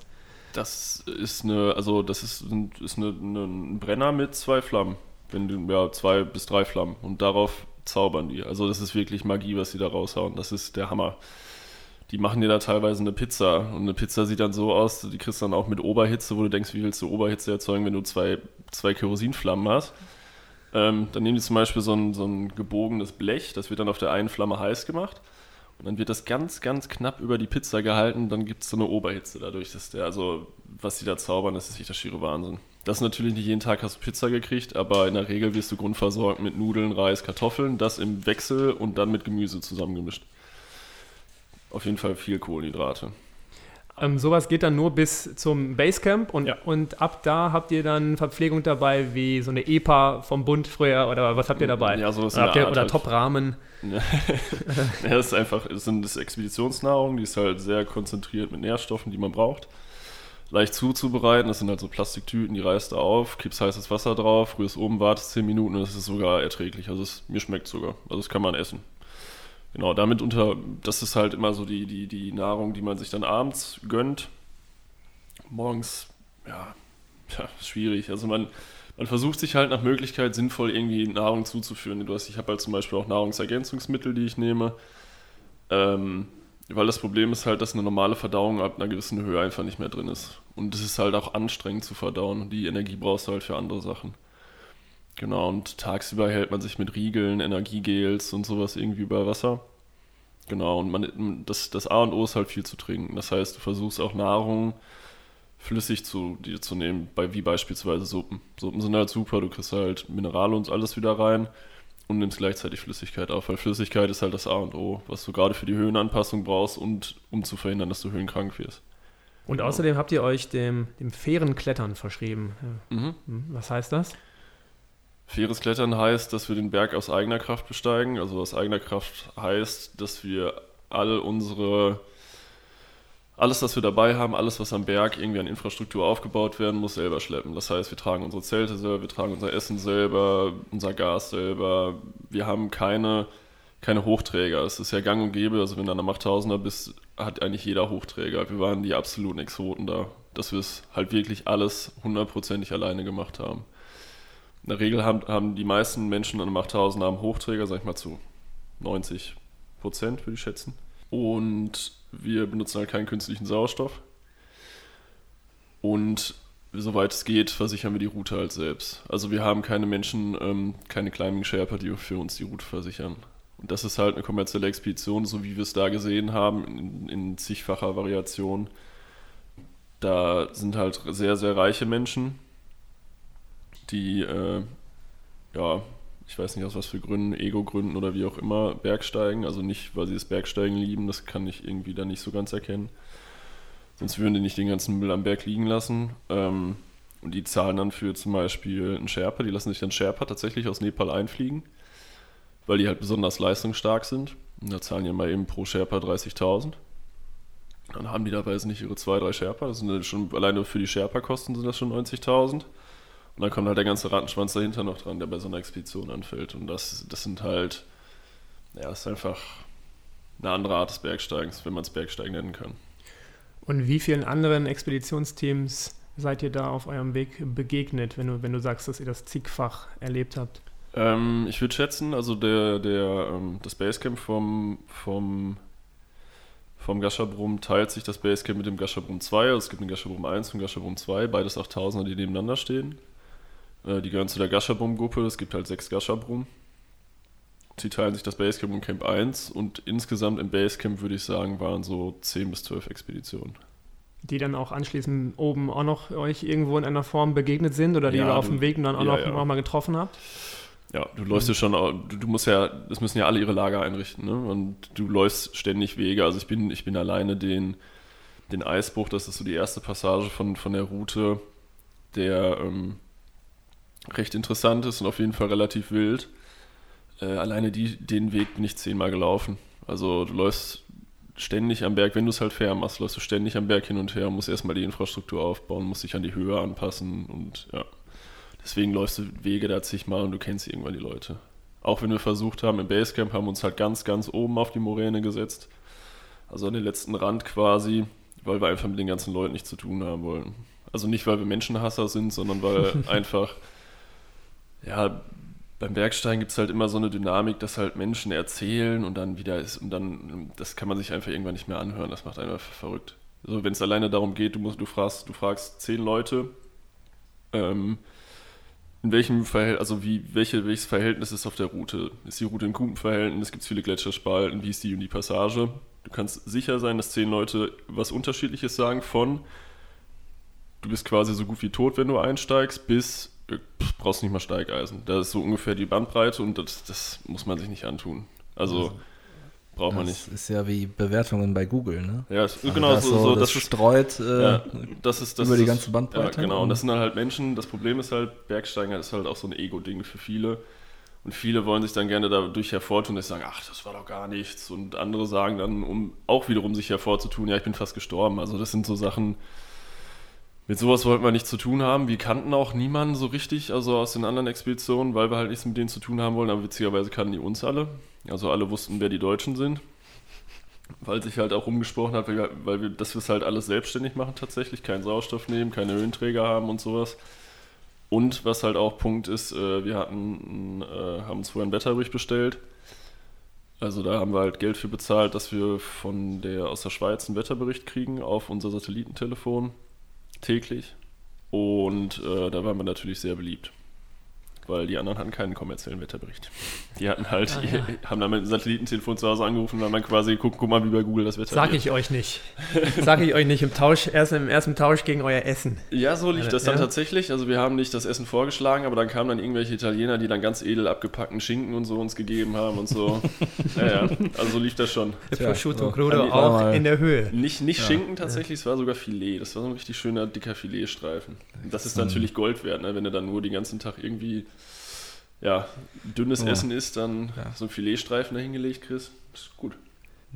Das ist eine, also das ist, ist eine, eine, ein Brenner mit zwei Flammen. Wenn du, ja, zwei bis drei Flammen. Und darauf zaubern die. Also das ist wirklich Magie, was die da raushauen. Das ist der Hammer. Die machen dir da teilweise eine Pizza. Und eine Pizza sieht dann so aus, die kriegst du dann auch mit Oberhitze, wo du denkst, wie willst du Oberhitze erzeugen, wenn du zwei, zwei Kerosinflammen hast. Ähm, dann nehmen die zum Beispiel so ein, so ein gebogenes Blech, das wird dann auf der einen Flamme heiß gemacht. Und dann wird das ganz, ganz knapp über die Pizza gehalten. Dann gibt es so eine Oberhitze dadurch. Dass der, also, was die da zaubern, das ist echt der schiere Wahnsinn. Das ist natürlich nicht jeden Tag hast du Pizza gekriegt, aber in der Regel wirst du grundversorgt mit Nudeln, Reis, Kartoffeln, das im Wechsel und dann mit Gemüse zusammengemischt. Auf jeden Fall viel Kohlenhydrate. Ähm, sowas geht dann nur bis zum Basecamp und, Ja. und ab da habt ihr dann Verpflegung dabei, wie so eine EPA vom Bund früher oder was habt ihr dabei? Ja, sowas oder habt ihr, Art oder halt. Top-Rahmen? *laughs* Ja, das ist einfach, das sind das Expeditionsnahrung, die ist halt sehr konzentriert mit Nährstoffen, die man braucht. Leicht zuzubereiten, das sind halt so Plastiktüten, die reißt du auf, kippst heißes Wasser drauf, rührst oben, wartest 10 Minuten und es ist sogar erträglich. Also es, mir schmeckt sogar. Also das kann man essen. Genau, damit unter, das ist halt immer so die, die, die Nahrung, die man sich dann abends gönnt. Morgens, ja, *laughs* ja schwierig. Also man, man versucht sich halt nach Möglichkeit sinnvoll irgendwie Nahrung zuzuführen. Du hast, ich habe halt zum Beispiel auch Nahrungsergänzungsmittel, die ich nehme. Ähm, weil das Problem ist halt, dass eine normale Verdauung ab einer gewissen Höhe einfach nicht mehr drin ist. Und es ist halt auch anstrengend zu verdauen. Und die Energie brauchst du halt für andere Sachen. Genau, und tagsüber hält man sich mit Riegeln, Energiegels und sowas irgendwie über Wasser. Genau, und man, das, das A und O ist halt viel zu trinken. Das heißt, du versuchst auch Nahrung flüssig zu dir zu nehmen, bei, wie beispielsweise Suppen. Suppen sind halt super, du kriegst halt Minerale und alles wieder rein und nimmst gleichzeitig Flüssigkeit auf, weil Flüssigkeit ist halt das A und O, was du gerade für die Höhenanpassung brauchst und um zu verhindern, dass du höhenkrank wirst. Und außerdem habt ihr euch dem, dem fairen Klettern verschrieben. Mhm. Hm, Was heißt das? Faires Klettern heißt, dass wir den Berg aus eigener Kraft besteigen. Also aus eigener Kraft heißt, dass wir all unsere, alles, was wir dabei haben, alles, was am Berg irgendwie an Infrastruktur aufgebaut werden muss, selber schleppen. Das heißt, wir tragen unsere Zelte selber, wir tragen unser Essen selber, unser Gas selber. Wir haben keine, keine Hochträger. Es ist ja gang und gäbe, also wenn du an einem 8000er bist, hat eigentlich jeder Hochträger. Wir waren die absoluten Exoten da, dass wir es halt wirklich alles hundertprozentig alleine gemacht haben. In der Regel haben, haben die meisten Menschen an einem 8000 haben Hochträger, sag ich mal zu 90 Prozent, würde ich schätzen. Und wir benutzen halt keinen künstlichen Sauerstoff. Und soweit es geht, versichern wir die Route halt selbst. Also wir haben keine Menschen, ähm, keine Climbing Sherpa, die für uns die Route versichern. Und das ist halt eine kommerzielle Expedition, so wie wir es da gesehen haben, in, in zigfacher Variation. Da sind halt sehr, sehr reiche Menschen, die, äh, ja, ich weiß nicht aus was für Gründen, Ego-Gründen oder wie auch immer, Bergsteigen. Also nicht, weil sie das Bergsteigen lieben, das kann ich irgendwie da nicht so ganz erkennen. Sonst würden die nicht den ganzen Müll am Berg liegen lassen. Ähm, und die zahlen dann für zum Beispiel einen Sherpa, die lassen sich dann Sherpa tatsächlich aus Nepal einfliegen, weil die halt besonders leistungsstark sind. Und da zahlen die mal eben pro Sherpa 30.000. Dann haben die dabei jetzt nicht ihre zwei, drei Sherpa. Das sind dann schon, alleine für die Sherpa-Kosten sind das schon 90.000. Und dann kommt halt der ganze Rattenschwanz dahinter noch dran, der bei so einer Expedition anfällt. Und das, das sind halt, ja, ist einfach eine andere Art des Bergsteigens, wenn man es Bergsteigen nennen kann. Und wie vielen anderen Expeditionsteams seid ihr da auf eurem Weg begegnet, wenn du, wenn du sagst, dass ihr das zigfach erlebt habt? Ähm, ich würde schätzen, also der, der, ähm, das Basecamp vom, vom, vom Gashabrum teilt sich das Basecamp mit dem Gashabrum 2. Also es gibt einen Gashabrum 1 und Gashabrum 2, beides 8000er, die nebeneinander stehen. Äh, die gehören zu der Gashabrum-Gruppe, es gibt halt sechs Gashabrum. Sie teilen sich das Basecamp und Camp 1 und insgesamt im Basecamp würde ich sagen, waren so 10 bis 12 Expeditionen. Die dann auch anschließend oben auch noch euch irgendwo in einer Form begegnet sind oder die Ja, ihr auf dem Weg dann auch ja, noch, ja. noch mal getroffen habt? Ja, du läufst ja schon, du, du musst ja, das müssen ja alle ihre Lager einrichten, ne? Und du läufst ständig Wege. Also ich bin, ich bin alleine den, den Eisbruch, das ist so die erste Passage von, von der Route, der ähm, recht interessant ist und auf jeden Fall relativ wild. Äh, alleine die, den Weg bin ich zehnmal gelaufen. Also du läufst ständig am Berg, wenn du es halt fair machst, läufst du ständig am Berg hin und her, musst erstmal die Infrastruktur aufbauen, musst dich an die Höhe anpassen und ja. Deswegen läufst du Wege da zigmal und du kennst irgendwann die Leute. Auch wenn wir versucht haben, im Basecamp haben wir uns halt ganz, ganz oben auf die Moräne gesetzt. Also an den letzten Rand quasi, weil wir einfach mit den ganzen Leuten nichts zu tun haben wollen. Also nicht, weil wir Menschenhasser sind, sondern weil *laughs* einfach Ja, beim Bergsteigen gibt es halt immer so eine Dynamik, dass halt Menschen erzählen und dann wieder ist und dann, das kann man sich einfach irgendwann nicht mehr anhören. Das macht einen verrückt. Also wenn es alleine darum geht, du musst, du fragst, du fragst zehn Leute, ähm, in welchem Verhältnis, also wie, welche, welches Verhältnis ist auf der Route? Ist die Route in Kupenverhältnis? Gibt es viele Gletscherspalten? Wie ist die und die Passage? Du kannst sicher sein, dass zehn Leute was Unterschiedliches sagen von du bist quasi so gut wie tot, wenn du einsteigst, bis du brauchst nicht mal Steigeisen. Das ist so ungefähr die Bandbreite und das, das muss man sich nicht antun. Also, also braucht man nicht. Das ist ja wie Bewertungen bei Google, ne? Ja, es, also genau, das so, so, das, das streut äh, ja, das ist, das über die ganze Bandbreite. Ja, genau, und das sind halt Menschen, das Problem ist halt, Bergsteigen ist halt auch so ein Ego-Ding für viele. Und viele wollen sich dann gerne dadurch hervortun, dass sie sagen, ach, das war doch gar nichts. Und andere sagen dann, um auch wiederum sich hervorzutun, ja, ich bin fast gestorben. Also das sind so Sachen, mit sowas wollten wir nichts zu tun haben. Wir kannten auch niemanden so richtig, also aus den anderen Expeditionen, weil wir halt nichts mit denen zu tun haben wollen. Aber witzigerweise kannten die uns alle. Also alle wussten, wer die Deutschen sind. Weil sich halt auch rumgesprochen hat, weil wir, dass wir es halt alles selbstständig machen tatsächlich, keinen Sauerstoff nehmen, keine Höhenträger haben und sowas. Und was halt auch Punkt ist, äh, wir hatten, äh, haben uns vorher einen Wetterbericht bestellt. Also da haben wir halt Geld für bezahlt, dass wir von der aus der Schweiz einen Wetterbericht kriegen auf unser Satellitentelefon täglich. Und äh, da waren wir natürlich sehr beliebt weil die anderen hatten keinen kommerziellen Wetterbericht. Die hatten halt, ah, ja. haben dann mit dem Satellitentelefon zu Hause angerufen und haben dann quasi geguckt, guck mal, wie bei Google das Wetter Sag wird. ich euch nicht. Sag ich euch nicht im Tausch, erst im ersten Tausch gegen euer Essen. Ja, so lief das dann ja. tatsächlich. Also wir haben nicht das Essen vorgeschlagen, aber dann kamen dann irgendwelche Italiener, die dann ganz edel abgepackten Schinken und so uns gegeben haben und so. *laughs* ja, ja, also so lief das schon. Prosciutto so. Crudo auch in der Höhe. Nicht, nicht ja. Schinken tatsächlich, es war sogar Filet. Das war so ein richtig schöner, dicker Filetstreifen. Das ist natürlich Gold wert, ne? wenn du dann nur den ganzen Tag irgendwie ja, dünnes ja. Essen ist, dann ja. so ein Filetstreifen dahingelegt kriegst, ist gut.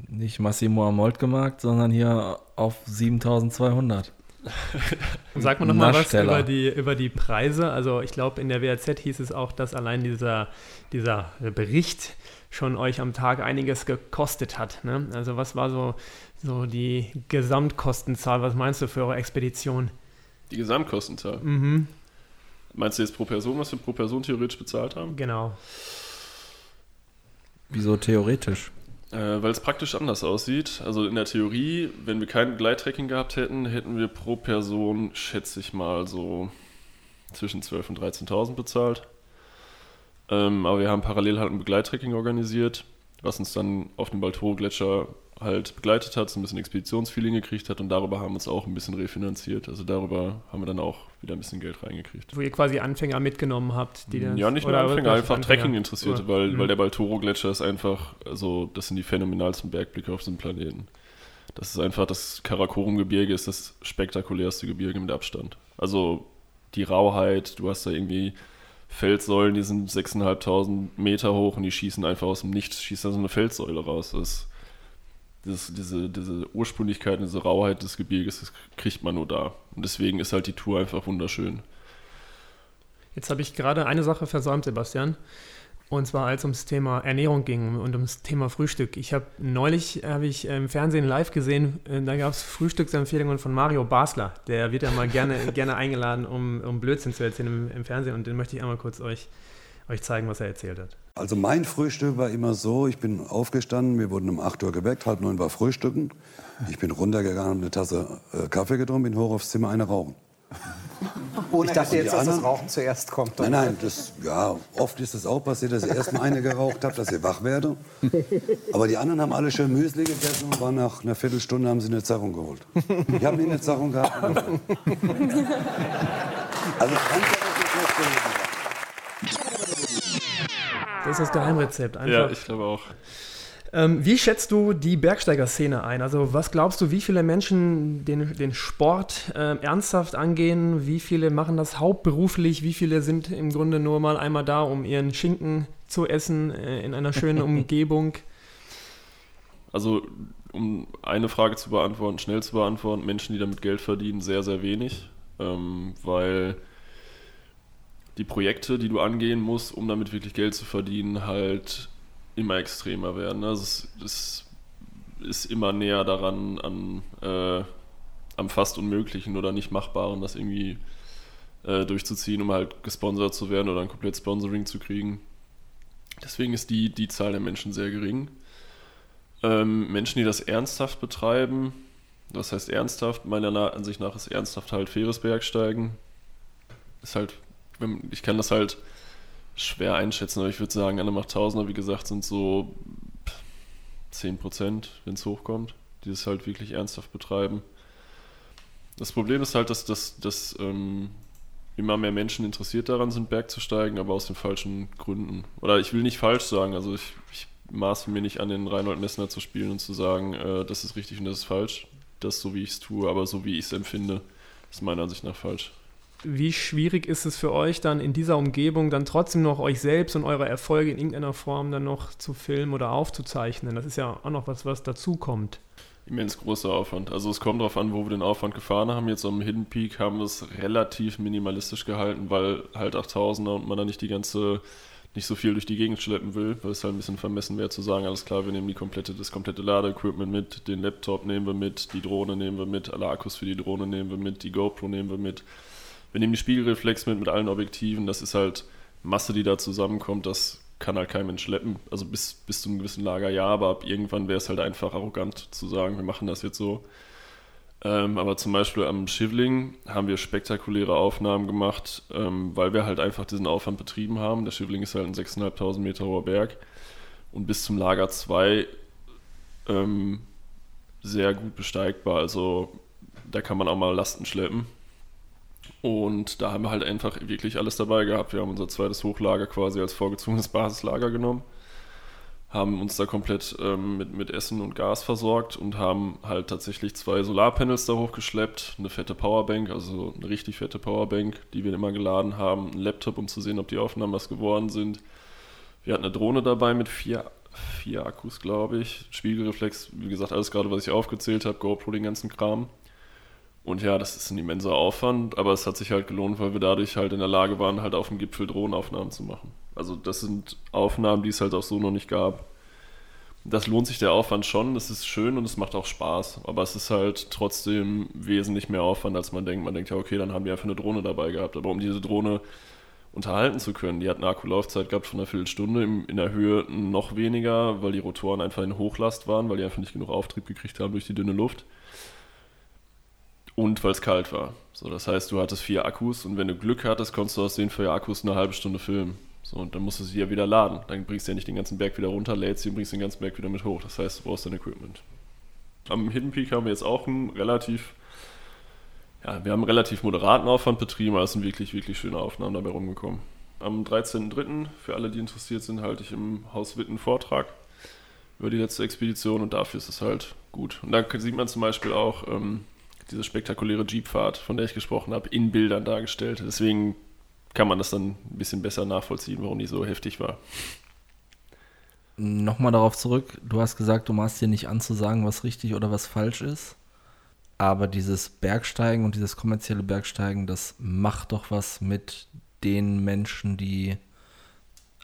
Nicht Massimo Amolt gemacht, sondern hier auf 7200. *laughs* Sag mal nochmal was über die, über die Preise. Also ich glaube, in der WAZ hieß es auch, dass allein dieser, dieser Bericht schon euch am Tag einiges gekostet hat. Ne? Also was war so, so die Gesamtkostenzahl? Was meinst du für eure Expedition? Die Gesamtkostenzahl? Mhm. Meinst du jetzt pro Person, was wir pro Person theoretisch bezahlt haben? Genau. Wieso theoretisch? Äh, weil es praktisch anders aussieht. Also in der Theorie, wenn wir kein Gleittracking gehabt hätten, hätten wir pro Person, schätze ich mal, so zwischen 12.000 und 13.000 bezahlt. Ähm, aber wir haben parallel halt ein Begleittracking organisiert, was uns dann auf dem Baltoro-Gletscher halt begleitet hat, so ein bisschen Expeditionsfeeling gekriegt hat und darüber haben wir uns auch ein bisschen refinanziert. Also darüber haben wir dann auch wieder ein bisschen Geld reingekriegt. Wo ihr quasi Anfänger mitgenommen habt, die dann. Ja, nicht nur Anfänger, einfach Anfänger. Trekking interessierte, weil, mhm. weil der Baltoro-Gletscher ist einfach, also das sind die phänomenalsten Bergblicke auf diesem Planeten. Das ist einfach, das Karakorum-Gebirge ist das spektakulärste Gebirge mit Abstand. Also die Rauheit, du hast da irgendwie Felssäulen, die sind 6.500 Meter hoch und die schießen einfach aus dem Nichts, schießt da so eine Felssäule raus. Das ist dieses, diese, diese Ursprünglichkeit, diese Rauheit des Gebirges, das kriegt man nur da. Und deswegen ist halt die Tour einfach wunderschön. Jetzt habe ich gerade eine Sache versäumt, Sebastian. Und zwar als ums Thema Ernährung ging und ums Thema Frühstück. Ich habe neulich habe ich im Fernsehen live gesehen, äh, da gab es Frühstücksempfehlungen von Mario Basler. Der wird ja mal gerne, *laughs* gerne eingeladen, um, um Blödsinn zu erzählen im, im Fernsehen. Und den möchte ich einmal kurz euch, euch zeigen, was er erzählt hat. Also mein Frühstück war immer so, ich bin aufgestanden, wir wurden um 8 Uhr geweckt, halb neun war Frühstücken. Ich bin runtergegangen, habe eine Tasse äh, Kaffee getrunken, bin hoch aufs Zimmer, eine rauchen. Oh, ich dachte jetzt, dass das Rauchen zuerst kommt. Nein, nein, das, ja, oft ist es auch passiert, dass ich erst mal eine geraucht habe, dass ich wach werde. Aber die anderen haben alle schön Müsli gegessen und waren nach einer Viertelstunde haben sie eine Zerrung geholt. Ich habe nie eine Zerrung gehabt. *laughs* Also kann ich das nicht gewesen das ist das Geheimrezept. Einfach. Ja, ich glaube auch. Ähm, wie schätzt du die Bergsteiger-Szene ein? Also was glaubst du, wie viele Menschen den, den Sport äh, ernsthaft angehen? Wie viele machen das hauptberuflich? Wie viele sind im Grunde nur mal einmal da, um ihren Schinken zu essen äh, in einer schönen *laughs* Umgebung? Also um eine Frage zu beantworten, schnell zu beantworten, Menschen, die damit Geld verdienen, sehr, sehr wenig, ähm, weil die Projekte, die du angehen musst, um damit wirklich Geld zu verdienen, halt immer extremer werden. Also es, es ist immer näher daran an äh, am fast Unmöglichen oder nicht Machbaren, das irgendwie äh, durchzuziehen, um halt gesponsert zu werden oder ein komplett Sponsoring zu kriegen. Deswegen ist die, die Zahl der Menschen sehr gering. Ähm, Menschen, die das ernsthaft betreiben, das heißt ernsthaft, meiner Ansicht nach ist ernsthaft halt faires Bergsteigen. Ist halt, ich kann das halt schwer einschätzen, aber ich würde sagen, alle Machttausender, wie gesagt, sind so 10%, wenn es hochkommt, die das halt wirklich ernsthaft betreiben. Das Problem ist halt, dass, dass, dass ähm, immer mehr Menschen interessiert daran sind, Berg zu steigen, aber aus den falschen Gründen. Oder ich will nicht falsch sagen, also ich, ich maße mir nicht an, den Reinhold Messner zu spielen und zu sagen, äh, das ist richtig und das ist falsch. Das so, wie ich es tue, aber so, wie ich es empfinde, ist meiner Ansicht nach falsch. Wie schwierig ist es für euch dann in dieser Umgebung dann trotzdem noch euch selbst und eure Erfolge in irgendeiner Form dann noch zu filmen oder aufzuzeichnen? Das ist ja auch noch was, was dazukommt immens großer Aufwand. Also es kommt darauf an, wo wir den Aufwand gefahren haben. Jetzt am Hidden Peak haben wir es relativ minimalistisch gehalten, weil halt 8000er und man da nicht die ganze, nicht so viel durch die Gegend schleppen will, weil es halt ein bisschen vermessen wäre zu sagen, alles klar, wir nehmen die komplette, das komplette Ladeequipment mit, den Laptop nehmen wir mit, die Drohne nehmen wir mit, alle Akkus für die Drohne nehmen wir mit, die GoPro nehmen wir mit. Wir nehmen die Spiegelreflex mit, mit allen Objektiven. Das ist halt Masse, die da zusammenkommt, das kann halt kein Mensch schleppen. Also bis, bis zu einem gewissen Lager ja, aber ab irgendwann wäre es halt einfach arrogant zu sagen, wir machen das jetzt so. Ähm, aber zum Beispiel am Schivling haben wir spektakuläre Aufnahmen gemacht, ähm, weil wir halt einfach diesen Aufwand betrieben haben. Der Schivling ist halt ein 6.500 Meter hoher Berg und bis zum Lager 2 ähm, sehr gut besteigbar. Also da kann man auch mal Lasten schleppen. Und da haben wir halt einfach wirklich alles dabei gehabt. Wir haben unser zweites Hochlager quasi als vorgezogenes *laughs* Basislager genommen, haben uns da komplett ähm, mit, mit Essen und Gas versorgt und haben halt tatsächlich zwei Solarpanels da hochgeschleppt, eine fette Powerbank, also eine richtig fette Powerbank, die wir immer geladen haben, ein Laptop, um zu sehen, ob die Aufnahmen was geworden sind. Wir hatten eine Drohne dabei mit vier, vier Akkus, glaube ich. Spiegelreflex, wie gesagt, alles gerade, was ich aufgezählt habe, GoPro, den ganzen Kram. Und ja, das ist ein immenser Aufwand, aber es hat sich halt gelohnt, weil wir dadurch halt in der Lage waren, halt auf dem Gipfel Drohnenaufnahmen zu machen. Also das sind Aufnahmen, die es halt auch so noch nicht gab. Das lohnt sich der Aufwand schon, das ist schön und es macht auch Spaß, aber es ist halt trotzdem wesentlich mehr Aufwand, als man denkt. Man denkt ja, okay, dann haben wir einfach eine Drohne dabei gehabt, aber um diese Drohne unterhalten zu können, die hat eine Akkulaufzeit gehabt von einer Viertelstunde, in der Höhe noch weniger, weil die Rotoren einfach in Hochlast waren, weil die einfach nicht genug Auftrieb gekriegt haben durch die dünne Luft und weil es kalt war. So, das heißt, du hattest vier Akkus und wenn du Glück hattest, konntest du aus den vier Akkus eine halbe Stunde filmen. So, und dann musst du sie ja wieder laden. Dann bringst du ja nicht den ganzen Berg wieder runter, lädst sie und bringst den ganzen Berg wieder mit hoch. Das heißt, du brauchst dein Equipment. Am Hidden Peak haben wir jetzt auch einen relativ, ja, wir haben einen relativ moderaten Aufwand betrieben, aber es sind wirklich, wirklich schöne Aufnahmen dabei rumgekommen. Am 13.03., für alle, die interessiert sind, halte ich im Haus Witten Vortrag über die letzte Expedition und dafür ist es halt gut. Und da sieht man zum Beispiel auch, ähm, diese spektakuläre Jeepfahrt, von der ich gesprochen habe, in Bildern dargestellt. Deswegen kann man das dann ein bisschen besser nachvollziehen, warum die so heftig war. Nochmal darauf zurück, du hast gesagt, du machst dir nicht an zu sagen, was richtig oder was falsch ist. Aber dieses Bergsteigen und dieses kommerzielle Bergsteigen, das macht doch was mit den Menschen, die,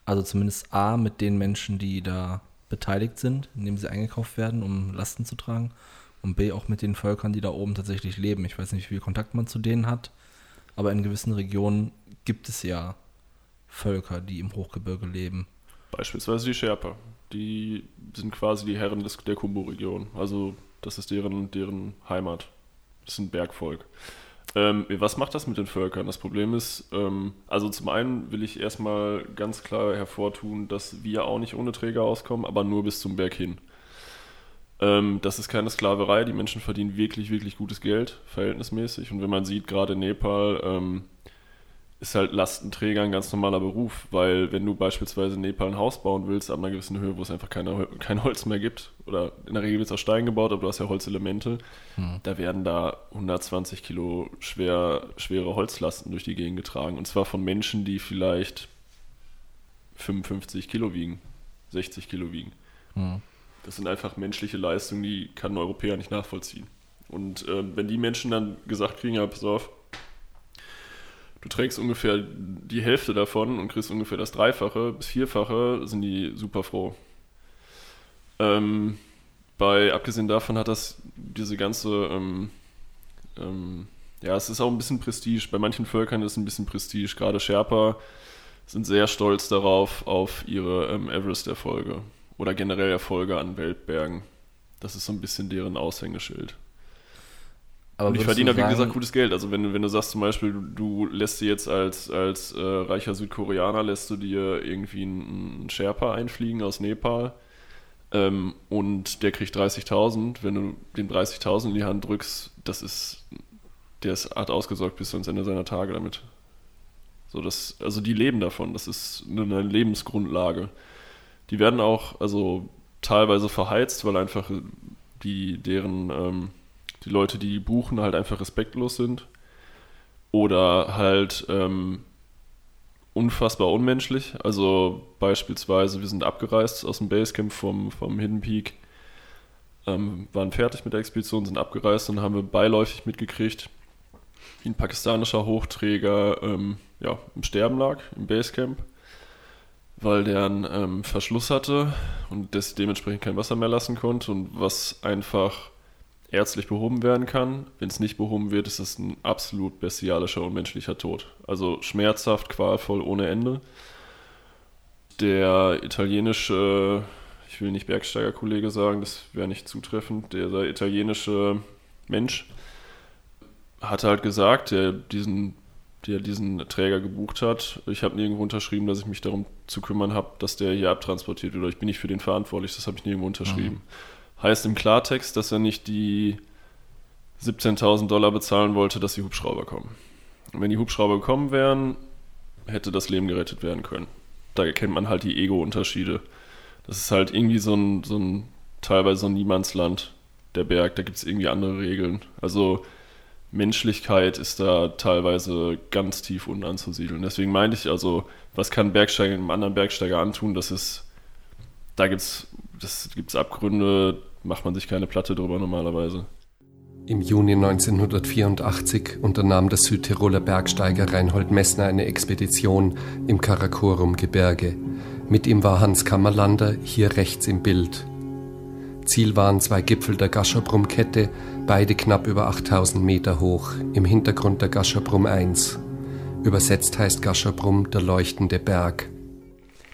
also zumindest A, mit den Menschen, die da beteiligt sind, indem sie eingekauft werden, um Lasten zu tragen und B auch mit den Völkern, die da oben tatsächlich leben. Ich weiß nicht, wie viel Kontakt man zu denen hat, aber in gewissen Regionen gibt es ja Völker, die im Hochgebirge leben. Beispielsweise die Sherpa. Die sind quasi die Herren des, der Kumbu-Region. Also das ist deren, deren Heimat. Das sind Bergvolk. Ähm, was macht das mit den Völkern? Das Problem ist, ähm, also zum einen will ich erstmal ganz klar hervortun, dass wir auch nicht ohne Träger auskommen, aber nur bis zum Berg hin. Ähm, das ist keine Sklaverei, die Menschen verdienen wirklich, wirklich gutes Geld, verhältnismäßig. Und wenn man sieht, gerade in Nepal ähm, ist halt Lastenträger ein ganz normaler Beruf, weil wenn du beispielsweise in Nepal ein Haus bauen willst, ab einer gewissen Höhe, wo es einfach keine, kein Holz mehr gibt, oder in der Regel wird es aus Stein gebaut, aber du hast ja Holzelemente, hm. da werden da 120 Kilo schwer, schwere Holzlasten durch die Gegend getragen. Und zwar von Menschen, die vielleicht 55 Kilo wiegen, 60 Kilo wiegen. Hm. Das sind einfach menschliche Leistungen, die kann ein Europäer nicht nachvollziehen. Und äh, wenn die Menschen dann gesagt kriegen, ja, pass auf, du trägst ungefähr die Hälfte davon und kriegst ungefähr das Dreifache bis Vierfache, sind die super froh. Ähm, bei, abgesehen davon hat das diese ganze, ähm, ähm, Ja, es ist auch ein bisschen Prestige. Bei manchen Völkern ist es ein bisschen Prestige. Gerade Sherpa sind sehr stolz darauf, auf ihre ähm, Everest-Erfolge oder generell Erfolge an Weltbergen. Das ist so ein bisschen deren Aushängeschild. Aber und ich verdiene, wie gesagt, gutes Geld. Also wenn, wenn du sagst zum Beispiel, du, du lässt dir jetzt als, als äh, reicher Südkoreaner, lässt du dir irgendwie einen, einen Sherpa einfliegen aus Nepal ähm, und der kriegt 30.000. Wenn du den 30.000 in die Hand drückst, das ist, der ist hart ausgesorgt bis ans Ende seiner Tage damit. So, das, also die leben davon, das ist eine Lebensgrundlage. Die werden auch, also teilweise verheizt, weil einfach die, deren, ähm, die Leute, die buchen, halt einfach respektlos sind. Oder halt ähm, unfassbar unmenschlich. Also beispielsweise, wir sind abgereist aus dem Basecamp vom, vom Hidden Peak, ähm, waren fertig mit der Expedition, sind abgereist und haben wir beiläufig mitgekriegt, wie ein pakistanischer Hochträger ähm, ja, im Sterben lag, im Basecamp, weil der einen ähm, Verschluss hatte und das dementsprechend kein Wasser mehr lassen konnte und was einfach ärztlich behoben werden kann. Wenn es nicht behoben wird, ist es ein absolut bestialischer, unmenschlicher Tod. Also schmerzhaft, qualvoll, ohne Ende. Der italienische, ich will nicht Bergsteigerkollege sagen, das wäre nicht zutreffend, der, der italienische Mensch hat halt gesagt, der diesen, der diesen Träger gebucht hat, ich habe nirgendwo unterschrieben, dass ich mich darum zu kümmern habe, dass der hier abtransportiert wird. Oder ich bin nicht für den verantwortlich, das habe ich nirgendwo unterschrieben. Mhm. Heißt im Klartext, dass er nicht die 17.000 Dollar bezahlen wollte, dass die Hubschrauber kommen. Und wenn die Hubschrauber gekommen wären, hätte das Leben gerettet werden können. Da erkennt man halt die Ego-Unterschiede. Das ist halt irgendwie so ein, so ein teilweise so ein Niemandsland, der Berg, da gibt es irgendwie andere Regeln. Also Menschlichkeit ist da teilweise ganz tief unten anzusiedeln. Deswegen meinte ich also, was kann Bergsteiger einem anderen Bergsteiger antun? Das ist, da gibt es das gibt's Abgründe, macht man sich keine Platte drüber normalerweise. Im Juni 1984 unternahm der Südtiroler Bergsteiger Reinhold Messner eine Expedition im Karakorum-Gebirge. Mit ihm war Hans Kammerlander hier rechts im Bild. Ziel waren zwei Gipfel der Gasherbrum-Kette, beide knapp über 8000 Meter hoch, im Hintergrund der Gasherbrum 1. Übersetzt heißt Gasherbrum der leuchtende Berg.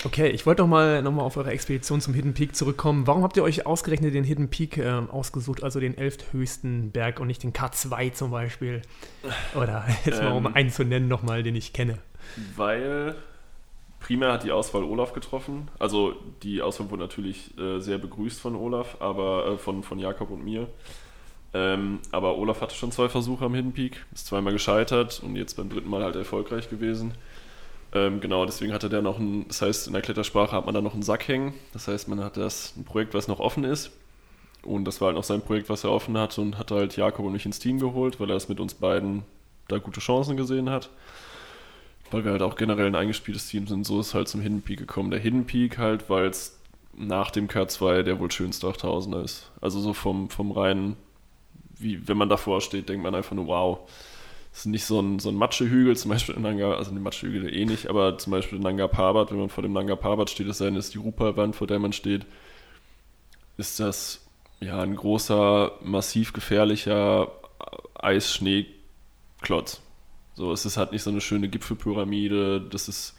Okay, ich wollte doch mal nochmal auf eure Expedition zum Hidden Peak zurückkommen. Warum habt ihr euch ausgerechnet den Hidden Peak äh, ausgesucht, also den elfthöchsten Berg und nicht den K2 zum Beispiel? Oder jetzt mal um ähm, einen zu nennen nochmal, den ich kenne. Weil primär hat die Auswahl Olaf getroffen. Also die Auswahl wurde natürlich äh, sehr begrüßt von Olaf, aber äh, von, von Jakob und mir. Ähm, aber Olaf hatte schon zwei Versuche am Hidden Peak, ist zweimal gescheitert und jetzt beim dritten Mal halt erfolgreich gewesen. Ähm, genau, deswegen hatte der noch ein, das heißt, in der Klettersprache hat man da noch einen Sack hängen. Das heißt, man hat das ein Projekt, was noch offen ist. Und das war halt noch sein Projekt, was er offen hatte und hat halt Jakob und mich ins Team geholt, weil er es mit uns beiden da gute Chancen gesehen hat weil wir halt auch generell ein eingespieltes Team sind, so ist halt zum Hidden Peak gekommen. Der Hidden Peak halt, weil es nach dem K2 der wohl schönste 8000er ist. Also so vom, vom reinen, wie wenn man davor steht, denkt man einfach nur, wow. Das ist nicht so ein, so ein Matschehügel, zum Beispiel in Nanga, also den Matschehügel eh nicht, aber zum Beispiel in Nanga Parbat, wenn man vor dem Nanga Parbat steht, das ist die Rupa-Wand, vor der man steht, ist das ja ein großer, massiv gefährlicher Eisschneeklotz. So, es ist halt nicht so eine schöne Gipfelpyramide, das ist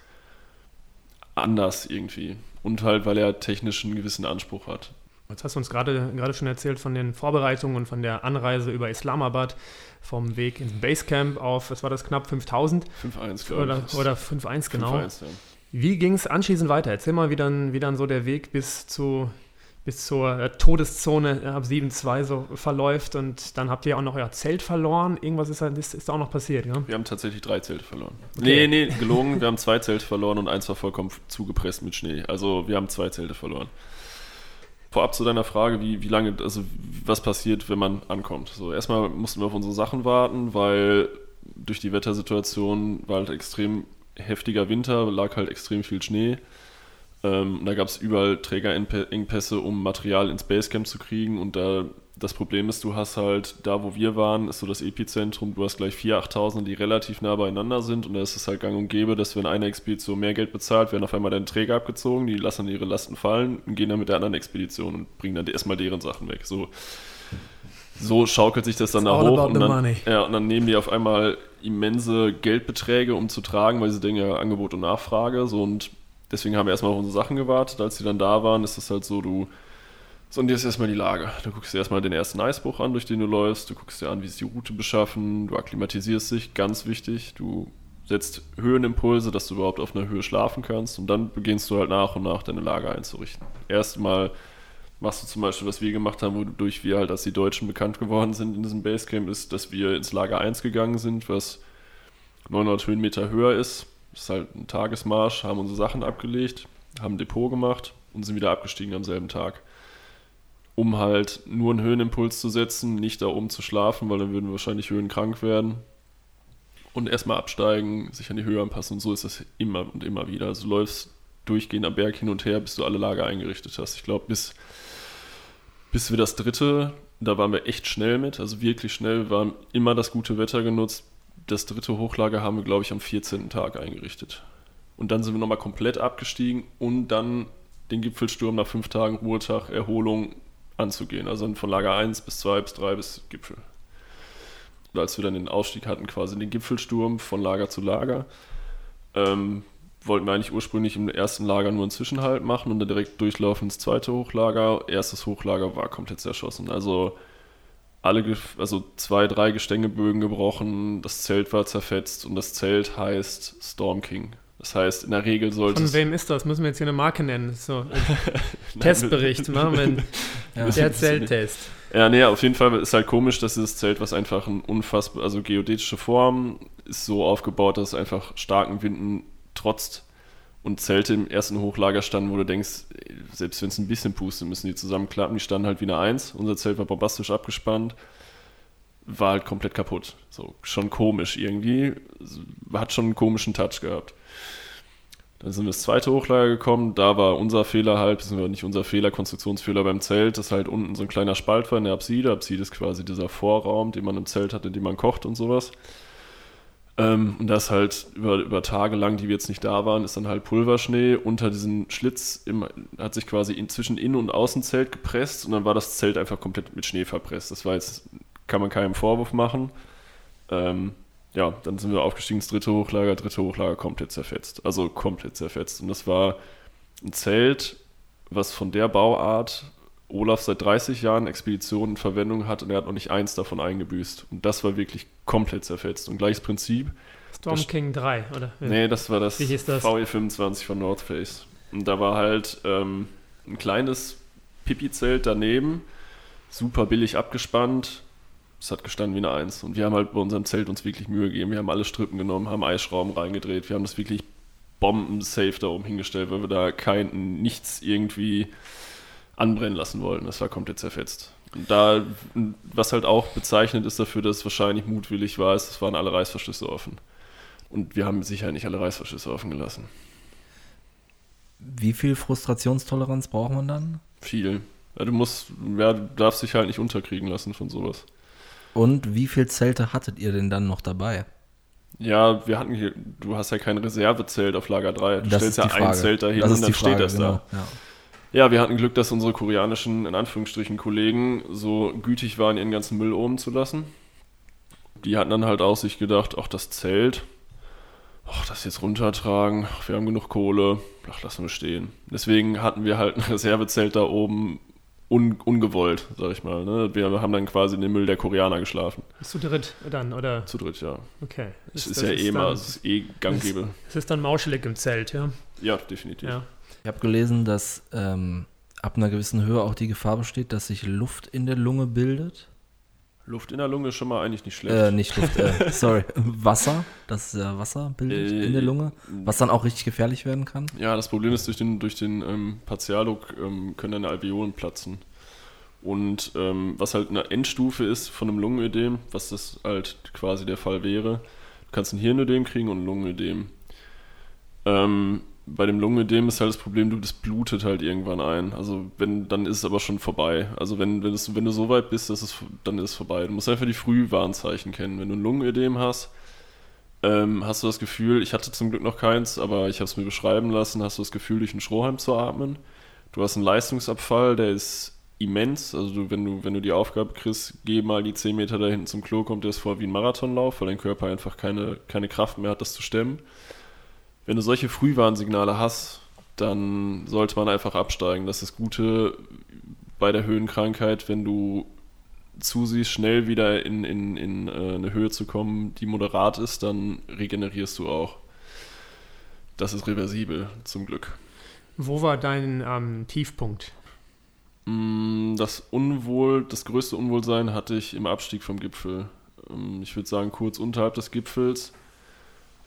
anders irgendwie. Und halt, weil er technisch einen gewissen Anspruch hat. Jetzt hast du uns gerade, gerade schon erzählt von den Vorbereitungen und von der Anreise über Islamabad, vom Weg ins Basecamp auf, was war das, knapp 5000? 5.1, glaube ich. Oder, oder 5.1, genau. 5.1, ja. Wie ging es anschließend weiter? Erzähl mal, wie dann, wie dann so der Weg bis zu bis zur äh, Todeszone äh, ab 7.2 so verläuft und dann habt ihr auch noch euer Zelt verloren. Irgendwas ist, ist, ist da auch noch passiert, ja? Wir haben tatsächlich drei Zelte verloren. Okay. Nee, nee, gelogen. wir haben zwei Zelte verloren und eins war vollkommen zugepresst mit Schnee. Also wir haben zwei Zelte verloren. Vorab zu deiner Frage, wie, wie lange, also was passiert, wenn man ankommt. So, erstmal mussten wir auf unsere Sachen warten, weil durch die Wettersituation war halt extrem heftiger Winter, lag halt extrem viel Schnee. Ähm, da gab es überall Trägerengpässe, um Material ins Basecamp zu kriegen. Und da das Problem ist, du hast halt, da wo wir waren, ist so das Epizentrum, du hast gleich vier 8000 die relativ nah beieinander sind. Und da ist es halt gang und gäbe, dass wenn eine Expedition mehr Geld bezahlt, werden auf einmal deine Träger abgezogen, die lassen ihre Lasten fallen und gehen dann mit der anderen Expedition und bringen dann erstmal deren Sachen weg. So. so schaukelt sich das dann It's da hoch und dann, ja, und dann nehmen die auf einmal immense Geldbeträge, um zu tragen, weil sie denken ja Angebot und Nachfrage. So und deswegen haben wir erstmal auf unsere Sachen gewartet. Als die dann da waren, ist das halt so, du sondierst erstmal die Lage. Du guckst dir erstmal den ersten Eisbruch an, durch den du läufst. Du guckst dir an, wie ist die Route beschaffen. Du akklimatisierst dich, ganz wichtig. Du setzt Höhenimpulse, dass du überhaupt auf einer Höhe schlafen kannst. Und dann beginnst du halt nach und nach deine Lage einzurichten. Erstmal machst du zum Beispiel, was wir gemacht haben, wodurch wir halt als die Deutschen bekannt geworden sind in diesem Basecamp, ist, dass wir ins Lager 1 gegangen sind, was 900 Höhenmeter höher ist. Das ist halt ein Tagesmarsch, haben unsere Sachen abgelegt, haben ein Depot gemacht und sind wieder abgestiegen am selben Tag. Um halt nur einen Höhenimpuls zu setzen, nicht da oben zu schlafen, weil dann würden wir wahrscheinlich höhenkrank werden. Und erstmal absteigen, sich an die Höhe anpassen und so ist das immer und immer wieder. Also du läufst durchgehend am Berg hin und her, bis du alle Lager eingerichtet hast. Ich glaube, bis, bis wir das dritte, da waren wir echt schnell mit, also wirklich schnell, wir haben immer das gute Wetter genutzt. Das dritte Hochlager haben wir, glaube ich, am 14. Tag eingerichtet. Und dann sind wir nochmal komplett abgestiegen und dann den Gipfelsturm nach fünf Tagen Ruhetag, Erholung anzugehen. Also von Lager 1 bis 2 bis 3 bis Gipfel. Und als wir dann den Ausstieg hatten, quasi den Gipfelsturm von Lager zu Lager, ähm, wollten wir eigentlich ursprünglich im ersten Lager nur einen Zwischenhalt machen und dann direkt durchlaufen ins zweite Hochlager. Erstes Hochlager war komplett zerschossen. Also alle, also zwei, drei Gestängebögen gebrochen, das Zelt war zerfetzt und das Zelt heißt Storm King. Das heißt, in der Regel sollte Von wem ist das? Müssen wir jetzt hier eine Marke nennen? So, *laughs* Testbericht, machen wir einen, Ja. der Zelttest. Ja, nee, auf jeden Fall ist halt komisch, dass dieses Zelt, was einfach ein unfassbar, also geodätische Form, ist so aufgebaut, dass es einfach starken Winden trotzt und Zelte im ersten Hochlager standen, wo du denkst, selbst wenn es ein bisschen pustet, müssen die zusammenklappen. Die standen halt wie eine Eins. Unser Zelt war bombastisch abgespannt. War halt komplett kaputt. So, schon komisch irgendwie. Hat schon einen komischen Touch gehabt. Dann sind wir ins zweite Hochlager gekommen. Da war unser Fehler halt, beziehungsweise nicht unser Fehler, Konstruktionsfehler beim Zelt, dass halt unten so ein kleiner Spalt war in der Apside. Apside ist quasi dieser Vorraum, den man im Zelt hat, in dem man kocht und sowas. Ähm, und das halt über, über Tage lang, die wir jetzt nicht da waren, ist dann halt Pulverschnee unter diesen Schlitz, im, hat sich quasi zwischen Innen- und Außenzelt gepresst und dann war das Zelt einfach komplett mit Schnee verpresst. Das war jetzt, kann man keinem Vorwurf machen. Ähm, ja, dann sind wir aufgestiegen ins dritte Hochlager, dritte Hochlager komplett zerfetzt. Also komplett zerfetzt. Und das war ein Zelt, was von der Bauart Olaf seit 30 Jahren Expeditionen in Verwendung hat und er hat noch nicht eins davon eingebüßt. Und das war wirklich komplett zerfetzt. Und gleiches Prinzip. Storm Das- King 3, oder? Nee, das war das, das? VE25 von North Face. Und da war halt ähm, ein kleines Pipi-Zelt daneben, super billig abgespannt. Es hat gestanden wie eine Eins. Und wir haben halt bei unserem Zelt uns wirklich Mühe gegeben. Wir haben alle Strippen genommen, haben Eisschrauben reingedreht. Wir haben das wirklich bombensafe da oben hingestellt, weil wir da kein nichts irgendwie anbrennen lassen wollten. Das war komplett zerfetzt. Und da, was halt auch bezeichnet ist dafür, dass es wahrscheinlich mutwillig war, ist, es waren alle Reißverschlüsse offen. Und wir haben sicher nicht alle Reißverschlüsse offen gelassen. Wie viel Frustrationstoleranz braucht man dann? Viel. Ja, du musst, ja, du darfst dich halt nicht unterkriegen lassen von sowas. Und wie viel Zelte hattet ihr denn dann noch dabei? Ja, wir hatten hier, du hast ja kein Reservezelt auf Lager 3. Du stellst ja ein Zelt dahin das und dann die steht Frage, das genau. da. Ja. Ja, wir hatten Glück, dass unsere koreanischen, in Anführungsstrichen, Kollegen so gütig waren, ihren ganzen Müll oben zu lassen. Die hatten dann halt auch sich gedacht, ach, das Zelt, ach, das jetzt runtertragen, ach, wir haben genug Kohle, ach, lassen wir stehen. Deswegen hatten wir halt ein *laughs* Reservezelt da oben un, ungewollt, sag ich mal. Ne? Wir haben dann quasi in den Müll der Koreaner geschlafen. Zu dritt dann, oder? Zu dritt, ja. Okay. Es ist das ja eh mal, dann- es ist eh gang und gäbe. Es ist dann mauschelig im Zelt, ja? Ja, definitiv. Ja. Ich habe gelesen, dass ähm, ab einer gewissen Höhe auch die Gefahr besteht, dass sich Luft in der Lunge bildet. Luft in der Lunge ist schon mal eigentlich nicht schlecht. Äh, nicht Luft, äh, *laughs* sorry, Wasser, dass äh, Wasser bildet Äh, in der Lunge, was dann auch richtig gefährlich werden kann. Ja, das Problem ist, durch den, durch den ähm, Partialdruck ähm, können deine Alveolen platzen. Und ähm, was halt eine Endstufe ist von einem Lungenödem, was das halt quasi der Fall wäre, du kannst ein Hirnödem kriegen und ein Lungenödem. Ähm, bei dem Lungenödem ist halt das Problem, du, das blutet halt irgendwann ein. Also wenn, dann ist es aber schon vorbei. Also wenn, wenn, es, wenn du so weit bist, es, dann ist es vorbei. Du musst einfach die Frühwarnzeichen kennen. Wenn du ein Lungenödem hast, ähm, hast du das Gefühl, ich hatte zum Glück noch keins, aber ich habe es mir beschreiben lassen, hast du das Gefühl, durch einen Strohhalm zu atmen. Du hast einen Leistungsabfall, der ist immens. Also du, wenn du, wenn du die Aufgabe kriegst, geh mal die 10 Meter da hinten zum Klo, kommt dir das vor wie ein Marathonlauf, weil dein Körper einfach keine, keine Kraft mehr hat, das zu stemmen. Wenn du solche Frühwarnsignale hast, dann sollte man einfach absteigen. Das ist das Gute bei der Höhenkrankheit, wenn du zusiehst, schnell wieder in, in, in äh, eine Höhe zu kommen, die moderat ist, dann regenerierst du auch. Das ist reversibel, zum Glück. Wo war dein ähm, Tiefpunkt? Mm, das Unwohl, das größte Unwohlsein hatte ich im Abstieg vom Gipfel. Ähm, ich würde sagen, kurz unterhalb des Gipfels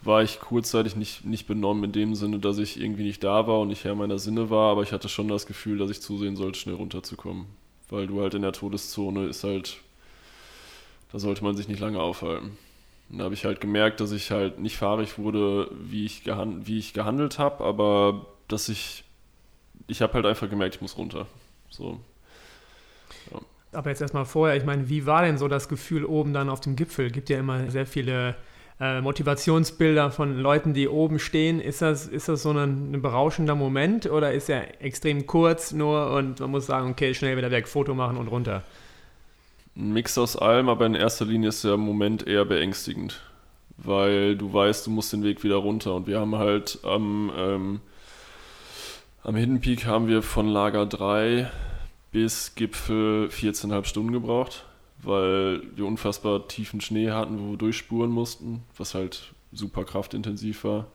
war ich kurzzeitig nicht, nicht benommen in dem Sinne, dass ich irgendwie nicht da war und nicht Herr meiner Sinne war, aber ich hatte schon das Gefühl, dass ich zusehen sollte, schnell runterzukommen. Weil du halt in der Todeszone ist halt, da sollte man sich nicht lange aufhalten. Und da habe ich halt gemerkt, dass ich halt nicht fahrig wurde, wie ich, gehand, wie ich gehandelt habe, aber dass ich, ich habe halt einfach gemerkt, ich muss runter. So. Ja. Aber jetzt erstmal vorher, ich meine, wie war denn so das Gefühl oben dann auf dem Gipfel? Gibt ja immer sehr viele äh, Motivationsbilder von Leuten, die oben stehen. Ist das, ist das so ein, ein, berauschender Moment oder ist er extrem kurz nur und man muss sagen, okay, schnell wieder weg, Foto machen und runter? Ein Mix aus allem, aber in erster Linie ist der Moment eher beängstigend, weil du weißt, du musst den Weg wieder runter und wir haben halt am, ähm, am Hidden Peak haben wir von Lager 3 bis Gipfel 14,5 Stunden gebraucht weil wir unfassbar tiefen Schnee hatten, wo wir durchspuren mussten, was halt super kraftintensiv war.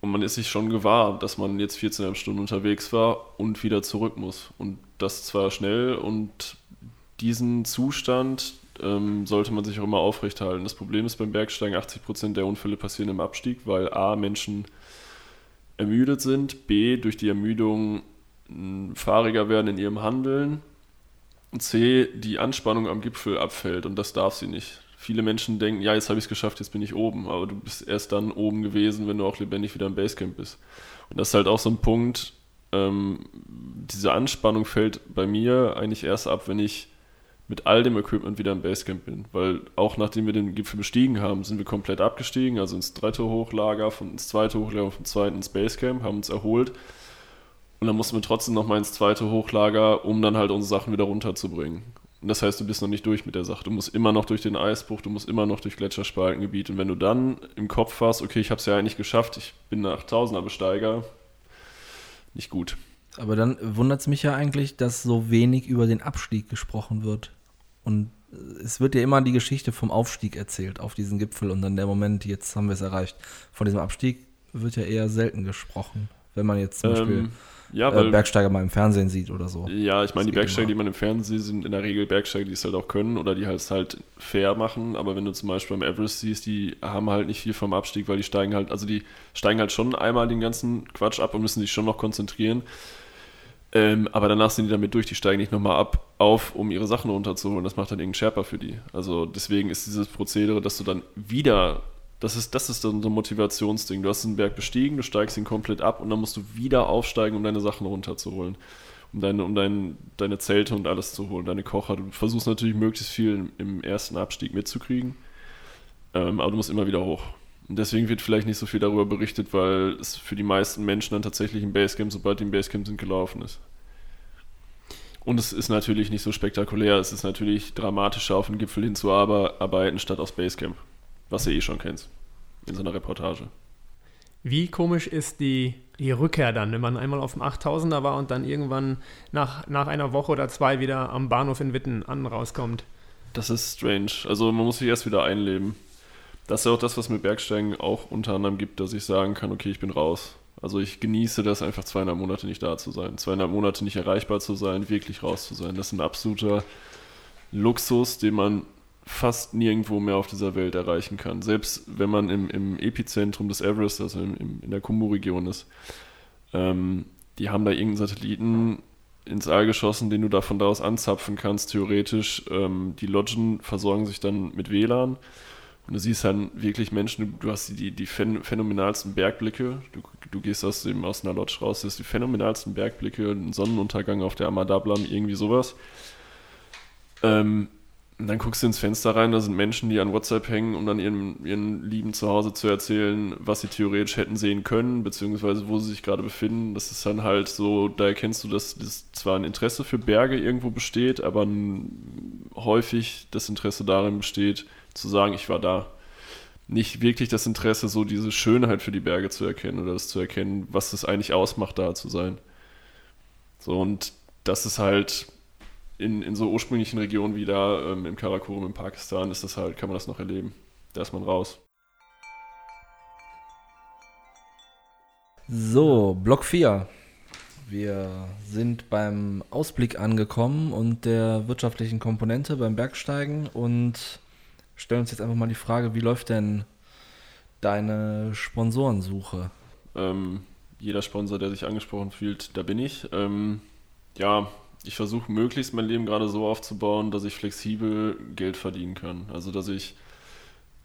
Und man ist sich schon gewahr, dass man jetzt 14,5 Stunden unterwegs war und wieder zurück muss. Und das zwar schnell und diesen Zustand ähm, sollte man sich auch immer aufrechthalten. Das Problem ist beim Bergsteigen, 80% der Unfälle passieren im Abstieg, weil A, Menschen ermüdet sind, B, durch die Ermüdung fahriger werden in ihrem Handeln C, die Anspannung am Gipfel abfällt und das darf sie nicht. Viele Menschen denken, ja, jetzt habe ich es geschafft, jetzt bin ich oben, aber du bist erst dann oben gewesen, wenn du auch lebendig wieder im Basecamp bist. Und das ist halt auch so ein Punkt, ähm, diese Anspannung fällt bei mir eigentlich erst ab, wenn ich mit all dem Equipment wieder im Basecamp bin. Weil auch nachdem wir den Gipfel bestiegen haben, sind wir komplett abgestiegen, also ins dritte Hochlager, von, ins zweite Hochlager, vom zweiten ins Basecamp, haben uns erholt und dann mussten wir trotzdem noch mal ins zweite Hochlager, um dann halt unsere Sachen wieder runterzubringen. Und das heißt, du bist noch nicht durch mit der Sache. Du musst immer noch durch den Eisbruch, du musst immer noch durch Gletscherspaltengebiet. Und wenn du dann im Kopf hast, okay, ich habe es ja eigentlich geschafft, ich bin nach Tausender Besteiger, nicht gut. Aber dann wundert es mich ja eigentlich, dass so wenig über den Abstieg gesprochen wird. Und es wird ja immer die Geschichte vom Aufstieg erzählt auf diesen Gipfel und dann der Moment, jetzt haben wir es erreicht. Von diesem Abstieg wird ja eher selten gesprochen, wenn man jetzt zum ähm, Beispiel ja, äh, weil, äh, Bergsteiger mal im Fernsehen sieht oder so. Ja, ich meine, die Bergsteiger, die man im Fernsehen sieht, sind in der Regel Bergsteiger, die es halt auch können oder die halt halt fair machen. Aber wenn du zum Beispiel beim Everest siehst, die haben halt nicht viel vom Abstieg, weil die steigen halt, also die steigen halt schon einmal den ganzen Quatsch ab und müssen sich schon noch konzentrieren. Ähm, aber danach sind die damit durch, die steigen nicht nochmal ab auf, um ihre Sachen runterzuholen. Das macht dann irgendein Sherpa für die. Also deswegen ist dieses Prozedere, dass du dann wieder das ist, das ist dann so ein Motivationsding. Du hast den Berg bestiegen, du steigst ihn komplett ab und dann musst du wieder aufsteigen, um deine Sachen runterzuholen. Um, deine, um dein, deine Zelte und alles zu holen, deine Kocher. Du versuchst natürlich möglichst viel im, im ersten Abstieg mitzukriegen, ähm, aber du musst immer wieder hoch. Und deswegen wird vielleicht nicht so viel darüber berichtet, weil es für die meisten Menschen dann tatsächlich im Basecamp, sobald die im Basecamp sind, gelaufen ist. Und es ist natürlich nicht so spektakulär, es ist natürlich dramatischer, auf den Gipfel hinzuarbeiten, statt aufs Basecamp was du eh schon kennst in so einer Reportage. Wie komisch ist die, die Rückkehr dann, wenn man einmal auf dem 8000er war und dann irgendwann nach, nach einer Woche oder zwei wieder am Bahnhof in Witten an rauskommt? Das ist strange. Also man muss sich erst wieder einleben. Das ist ja auch das, was mir Bergsteigen auch unter anderem gibt, dass ich sagen kann, okay, ich bin raus. Also ich genieße das einfach zweieinhalb Monate nicht da zu sein, zweieinhalb Monate nicht erreichbar zu sein, wirklich raus zu sein. Das ist ein absoluter Luxus, den man fast nirgendwo mehr auf dieser Welt erreichen kann. Selbst wenn man im, im Epizentrum des Everest, also im, im, in der Kumbu-Region ist, ähm, die haben da irgendeinen Satelliten ins All geschossen, den du da von da aus anzapfen kannst, theoretisch. Ähm, die Lodgen versorgen sich dann mit WLAN. Und du siehst dann wirklich Menschen, du, hast die, die phänomenalsten Bergblicke. Du, du gehst aus, dem, aus einer Lodge raus, du hast die phänomenalsten Bergblicke, einen Sonnenuntergang auf der Amadablam, irgendwie sowas. Ähm, Und dann guckst du ins Fenster rein, da sind Menschen, die an WhatsApp hängen, um dann ihren, ihren Lieben zu Hause zu erzählen, was sie theoretisch hätten sehen können, beziehungsweise wo sie sich gerade befinden. Das ist dann halt so, da erkennst du, dass, dass zwar ein Interesse für Berge irgendwo besteht, aber häufig das Interesse darin besteht, zu sagen, ich war da. Nicht wirklich das Interesse, so diese Schönheit für die Berge zu erkennen oder das zu erkennen, was es eigentlich ausmacht, da zu sein. So, und das ist halt in, in so ursprünglichen Regionen wie da ähm, im Karakorum in Pakistan ist das halt, kann man das noch erleben. Da ist man raus. So, Block 4. Wir sind beim Ausblick angekommen und der wirtschaftlichen Komponente beim Bergsteigen und stellen uns jetzt einfach mal die Frage, wie läuft denn deine Sponsorensuche? Ähm, jeder Sponsor, der sich angesprochen fühlt, da bin ich. Ähm, ja, ich versuche möglichst mein Leben gerade so aufzubauen, dass ich flexibel Geld verdienen kann. Also dass ich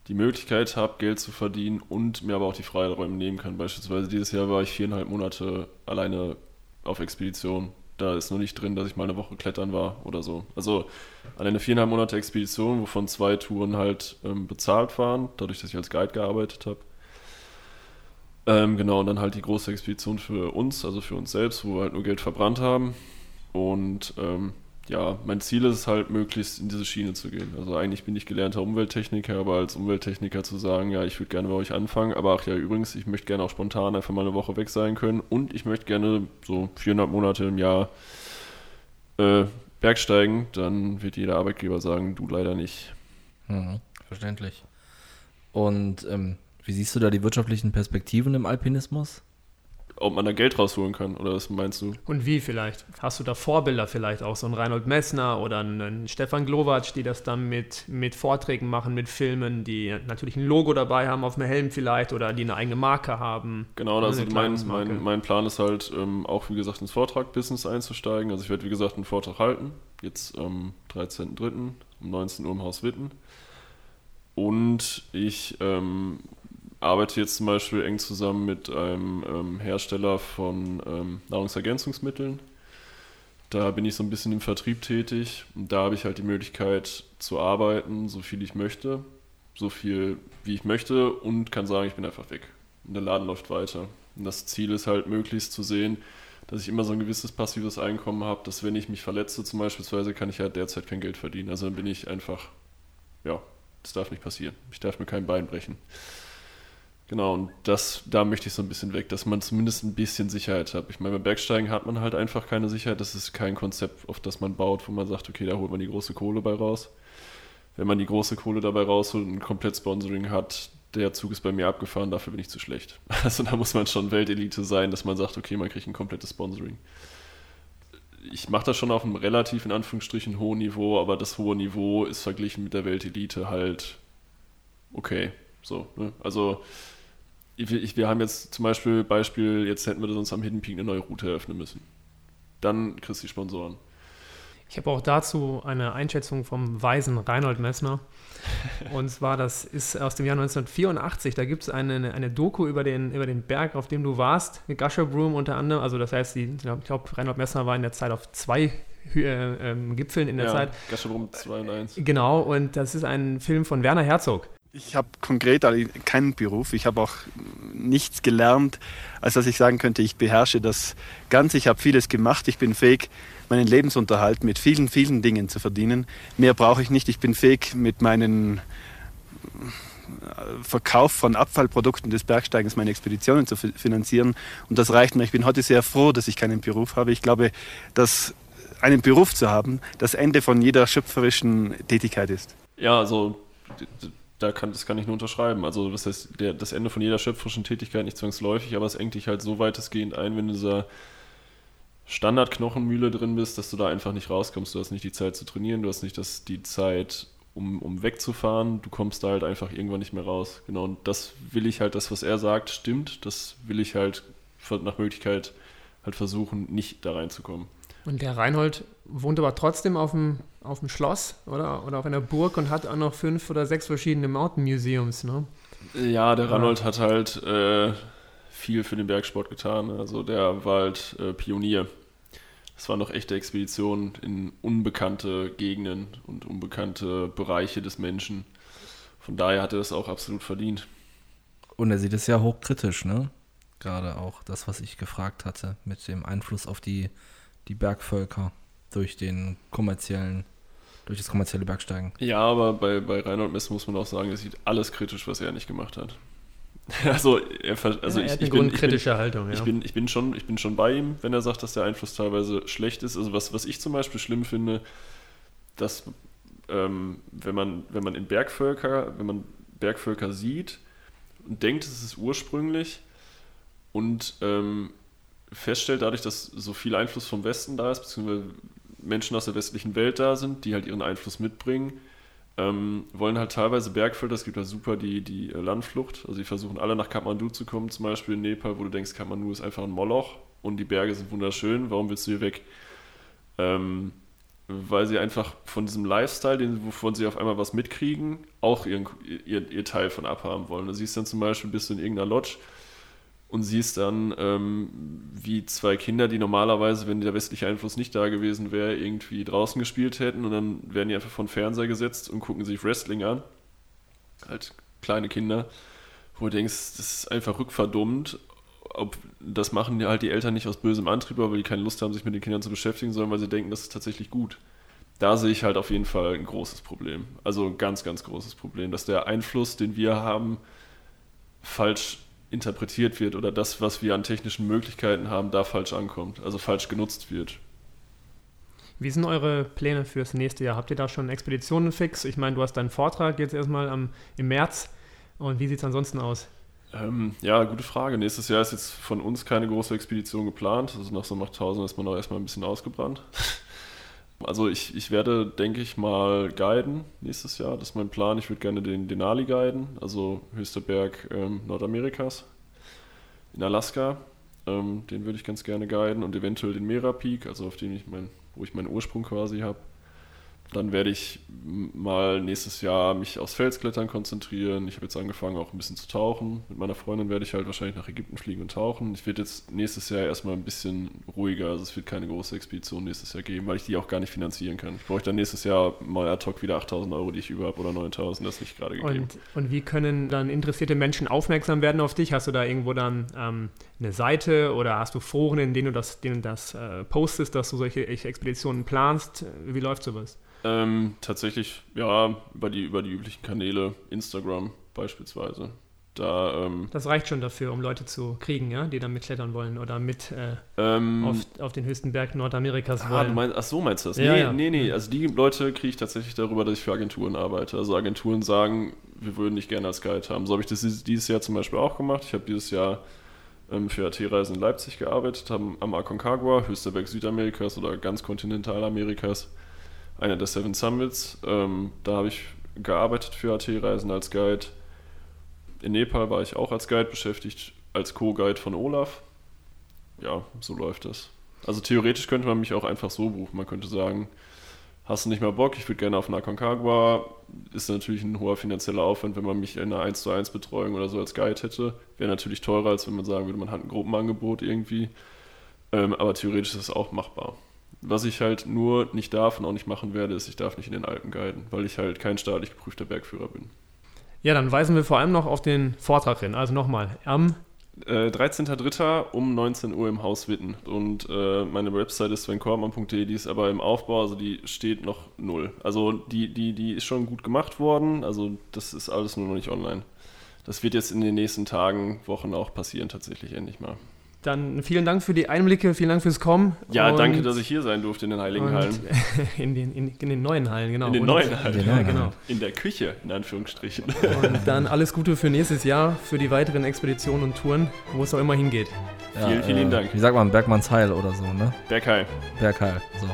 die Möglichkeit habe, Geld zu verdienen und mir aber auch die Freiräume nehmen kann. Beispielsweise dieses Jahr war ich viereinhalb Monate alleine auf Expedition. Da ist nur nicht drin, dass ich mal eine Woche klettern war oder so. Also alleine viereinhalb Monate Expedition, wovon zwei Touren halt ähm, bezahlt waren, dadurch, dass ich als Guide gearbeitet habe. Ähm, genau, und dann halt die große Expedition für uns, also für uns selbst, wo wir halt nur Geld verbrannt haben. Und ähm, ja, mein Ziel ist es halt, möglichst in diese Schiene zu gehen. Also eigentlich bin ich gelernter Umwelttechniker, aber als Umwelttechniker zu sagen, ja, ich würde gerne bei euch anfangen, aber ach ja, übrigens, ich möchte gerne auch spontan einfach mal eine Woche weg sein können und ich möchte gerne so viereinhalb Monate im Jahr äh, Bergsteigen, dann wird jeder Arbeitgeber sagen, du leider nicht. Mhm, verständlich. Und ähm, wie siehst du da die wirtschaftlichen Perspektiven im Alpinismus? Ob man da Geld rausholen kann, oder was meinst du? Und wie vielleicht? Hast du da Vorbilder vielleicht auch, so ein Reinhold Messner oder einen Stefan Glowacz, die das dann mit, mit Vorträgen machen, mit Filmen, die natürlich ein Logo dabei haben auf dem Helm vielleicht oder die eine eigene Marke haben? Genau, also mein, mein, mein Plan ist halt ähm, auch, wie gesagt, ins Vortrag-Business einzusteigen. Also ich werde, wie gesagt, einen Vortrag halten, jetzt am 13.03. um 19 Uhr im Haus Witten. Und ich ähm, arbeite jetzt zum Beispiel eng zusammen mit einem ähm, Hersteller von ähm, Nahrungsergänzungsmitteln. Da bin ich so ein bisschen im Vertrieb tätig und da habe ich halt die Möglichkeit zu arbeiten, so viel ich möchte, so viel wie ich möchte und kann sagen, ich bin einfach weg. Und der Laden läuft weiter. Und das Ziel ist halt möglichst zu sehen, dass ich immer so ein gewisses passives Einkommen habe, dass wenn ich mich verletze zum Beispiel, kann ich halt derzeit kein Geld verdienen. Also dann bin ich einfach, ja, das darf nicht passieren. Ich darf mir kein Bein brechen. Genau, und das, da möchte ich so ein bisschen weg, dass man zumindest ein bisschen Sicherheit hat. Ich meine, beim Bergsteigen hat man halt einfach keine Sicherheit. Das ist kein Konzept, auf das man baut, wo man sagt, okay, da holt man die große Kohle bei raus. Wenn man die große Kohle dabei rausholt und ein komplett Sponsoring hat, der Zug ist bei mir abgefahren, dafür bin ich zu schlecht. *laughs* Also da muss man schon Weltelite sein, dass man sagt, okay, man kriegt ein komplettes Sponsoring. Ich mache das schon auf einem relativ, in Anführungsstrichen, hohen Niveau, aber das hohe Niveau ist verglichen mit der Weltelite halt okay. So, ne? Also ich, wir haben jetzt zum Beispiel, Beispiel, jetzt hätten wir sonst am Hidden Peak eine neue Route eröffnen müssen. Dann kriegst du die Sponsoren. Ich habe auch dazu eine Einschätzung vom weisen Reinhold Messner. *laughs* Und zwar, das ist aus dem Jahr 1984. Da gibt es eine, eine Doku über den, über den Berg, auf dem du warst, mit Gusher Broom unter anderem. Also, das heißt, die, ich glaube, Reinhold Messner war in der Zeit auf zwei äh, ähm, Gipfeln in der ja, Zeit. Gusher Broom 2 und 1. Genau, und das ist ein Film von Werner Herzog. Ich habe konkret keinen Beruf. Ich habe auch nichts gelernt, als dass ich sagen könnte, ich beherrsche das Ganze. Ich habe vieles gemacht. Ich bin fähig, meinen Lebensunterhalt mit vielen, vielen Dingen zu verdienen. Mehr brauche ich nicht. Ich bin fähig, mit meinem Verkauf von Abfallprodukten des Bergsteigens meine Expeditionen zu finanzieren. Und das reicht mir. Ich bin heute sehr froh, dass ich keinen Beruf habe. Ich glaube, dass einen Beruf zu haben das Ende von jeder schöpferischen Tätigkeit ist. Ja, also da kann, das kann ich nur unterschreiben. Also das heißt, der, das Ende von jeder schöpferischen Tätigkeit nicht zwangsläufig, aber es engt dich halt so weitestgehend ein, wenn du dieser Standardknochenmühle drin bist, dass du da einfach nicht rauskommst. Du hast nicht die Zeit zu trainieren, du hast nicht das, die Zeit, um, um wegzufahren. Du kommst da halt einfach irgendwann nicht mehr raus. Genau, und das will ich halt, das, was er sagt, stimmt. Das will ich halt nach Möglichkeit halt versuchen, nicht da reinzukommen. Und der Reinhold wohnt aber trotzdem auf dem, auf dem Schloss oder, oder auf einer Burg und hat auch noch fünf oder sechs verschiedene Mountain Museums, ne? Ja, der Reinhold hat halt äh, viel für den Bergsport getan. Also der war halt äh, Pionier. es waren doch echte Expeditionen in unbekannte Gegenden und unbekannte Bereiche des Menschen. Von daher hat er es auch absolut verdient. Und er sieht es ja hochkritisch, ne? Gerade auch das, was ich gefragt hatte, mit dem Einfluss auf die, die Bergvölker durch den kommerziellen, durch das kommerzielle Bergsteigen. Ja, aber bei, bei Reinhold Mess muss man auch sagen, er sieht alles kritisch, was er nicht gemacht hat. *laughs* Also, er, also Ja, er ich, hat ich, eine bin, ich, bin, Haltung, ja. ich, bin, ich, bin schon, ich bin schon bei ihm, wenn er sagt, dass der Einfluss teilweise schlecht ist. Also was, was ich zum Beispiel schlimm finde, dass ähm, wenn, man, wenn man in Bergvölker, wenn man Bergvölker sieht und denkt, es ist ursprünglich und ähm, feststellt dadurch, dass so viel Einfluss vom Westen da ist, beziehungsweise Menschen aus der westlichen Welt da sind, die halt ihren Einfluss mitbringen, ähm, wollen halt teilweise Bergvölker, es gibt da super die, die äh, Landflucht, also die versuchen alle nach Kathmandu zu kommen, zum Beispiel in Nepal, wo du denkst, Kathmandu ist einfach ein Moloch und die Berge sind wunderschön, warum willst du hier weg? Ähm, weil sie einfach von diesem Lifestyle, den, wovon sie auf einmal was mitkriegen, auch ihren, ihr, ihr Teil von abhaben wollen. Du siehst dann zum Beispiel, bist du in irgendeiner Lodge und siehst dann, ähm, wie zwei Kinder, die normalerweise, wenn der westliche Einfluss nicht da gewesen wäre, irgendwie draußen gespielt hätten und dann werden die einfach vor den Fernseher gesetzt und gucken sich Wrestling an. Halt kleine Kinder, wo du denkst, das ist einfach rückverdummt. Ob, das machen halt die Eltern nicht aus bösem Antrieb, weil die keine Lust haben, sich mit den Kindern zu beschäftigen, sondern weil sie denken, das ist tatsächlich gut. Da sehe ich halt auf jeden Fall ein großes Problem. Also ein ganz, ganz großes Problem, dass der Einfluss, den wir haben, falsch interpretiert wird oder das, was wir an technischen Möglichkeiten haben, da falsch ankommt, also falsch genutzt wird. Wie sind eure Pläne fürs nächste Jahr? Habt ihr da schon Expeditionen fix? Ich meine, du hast deinen Vortrag jetzt erstmal am, im März. Und wie sieht es ansonsten aus? Ähm, ja, gute Frage. Nächstes Jahr ist jetzt von uns keine große Expedition geplant. Also nach so nach 1000 ist man auch erstmal ein bisschen ausgebrannt. *laughs* Also ich, ich werde, denke ich mal, guiden nächstes Jahr. Das ist mein Plan. Ich würde gerne den Denali guiden, also höchster Berg ähm, Nordamerikas in Alaska. Ähm, den würde ich ganz gerne guiden und eventuell den Mera Peak, also auf den ich mein, wo ich meinen Ursprung quasi habe. Dann werde ich mal nächstes Jahr mich aufs Felsklettern konzentrieren. Ich habe jetzt angefangen auch ein bisschen zu tauchen. Mit meiner Freundin werde ich halt wahrscheinlich nach Ägypten fliegen und tauchen. Ich werde jetzt nächstes Jahr erstmal ein bisschen ruhiger. Also es wird keine große Expedition nächstes Jahr geben, weil ich die auch gar nicht finanzieren kann. Ich brauche dann nächstes Jahr mal ad hoc wieder 8000 Euro, die ich über habe oder 9000. Das ist nicht gerade gegeben. Und, und wie können dann interessierte Menschen aufmerksam werden auf dich? Hast du da irgendwo dann ähm, eine Seite oder hast du Foren, in denen du das, denen das äh, postest, dass du solche Expeditionen planst? Wie läuft sowas? Ähm, tatsächlich, ja, über die, über die üblichen Kanäle, Instagram beispielsweise. Da, ähm, Das reicht schon dafür, um Leute zu kriegen, ja, die dann mitklettern wollen oder mit äh, ähm, auf, auf den höchsten Berg Nordamerikas Ah, wollen. meinst, ach so meinst du das? Ja, nee, ja. nee, nee. Also die Leute kriege ich tatsächlich darüber, dass ich für Agenturen arbeite. Also Agenturen sagen, wir würden dich gerne als Guide haben. So habe ich das dieses- dieses Jahr zum Beispiel auch gemacht. Ich habe dieses Jahr ähm, für AT-Reisen in Leipzig gearbeitet, haben am Aconcagua, höchster Berg Südamerikas oder ganz Kontinentalamerikas, einer der Seven Summits. Ähm, da habe ich gearbeitet für AT-Reisen als Guide. In Nepal war ich auch als Guide beschäftigt, als Co-Guide von Olaf. Ja, so läuft das. Also theoretisch könnte man mich auch einfach so buchen. Man könnte sagen, hast du nicht mehr Bock, ich würde gerne auf einer Concagua. Ist natürlich ein hoher finanzieller Aufwand, wenn man mich in einer 1 zu 1 Betreuung oder so als Guide hätte. Wäre natürlich teurer, als wenn man sagen würde, man hat ein Gruppenangebot irgendwie. Ähm, aber theoretisch ist es auch machbar. Was ich halt nur nicht darf und auch nicht machen werde, ist, ich darf nicht in den Alpen guiden, weil ich halt kein staatlich geprüfter Bergführer bin. Ja, dann weisen wir vor allem noch auf den Vortrag hin. Also nochmal, am Äh, 13.03. um 19 Uhr im Haus Witten. Und äh, meine Website ist svenkormann.de, die ist aber im Aufbau, also die steht noch null. Also die, die, die ist schon gut gemacht worden, also das ist alles nur noch nicht online. Das wird jetzt in den nächsten Tagen, Wochen auch passieren, tatsächlich endlich mal. Dann vielen Dank für die Einblicke, vielen Dank fürs Kommen. Ja, Und- danke, dass ich hier sein durfte in den Heiligen Hallen. *laughs* in, den, in, in den neuen Hallen, genau. In den Und- neuen Hallen. Ja, genau. In der Küche, in Anführungsstrichen. Und dann *laughs* alles Gute für nächstes Jahr, für die weiteren Expeditionen und Touren, wo es auch immer hingeht. Vielen, vielen Dank. Wie sagt man, Bergmannsheil oder so, ne? Bergheim. Bergheil, so.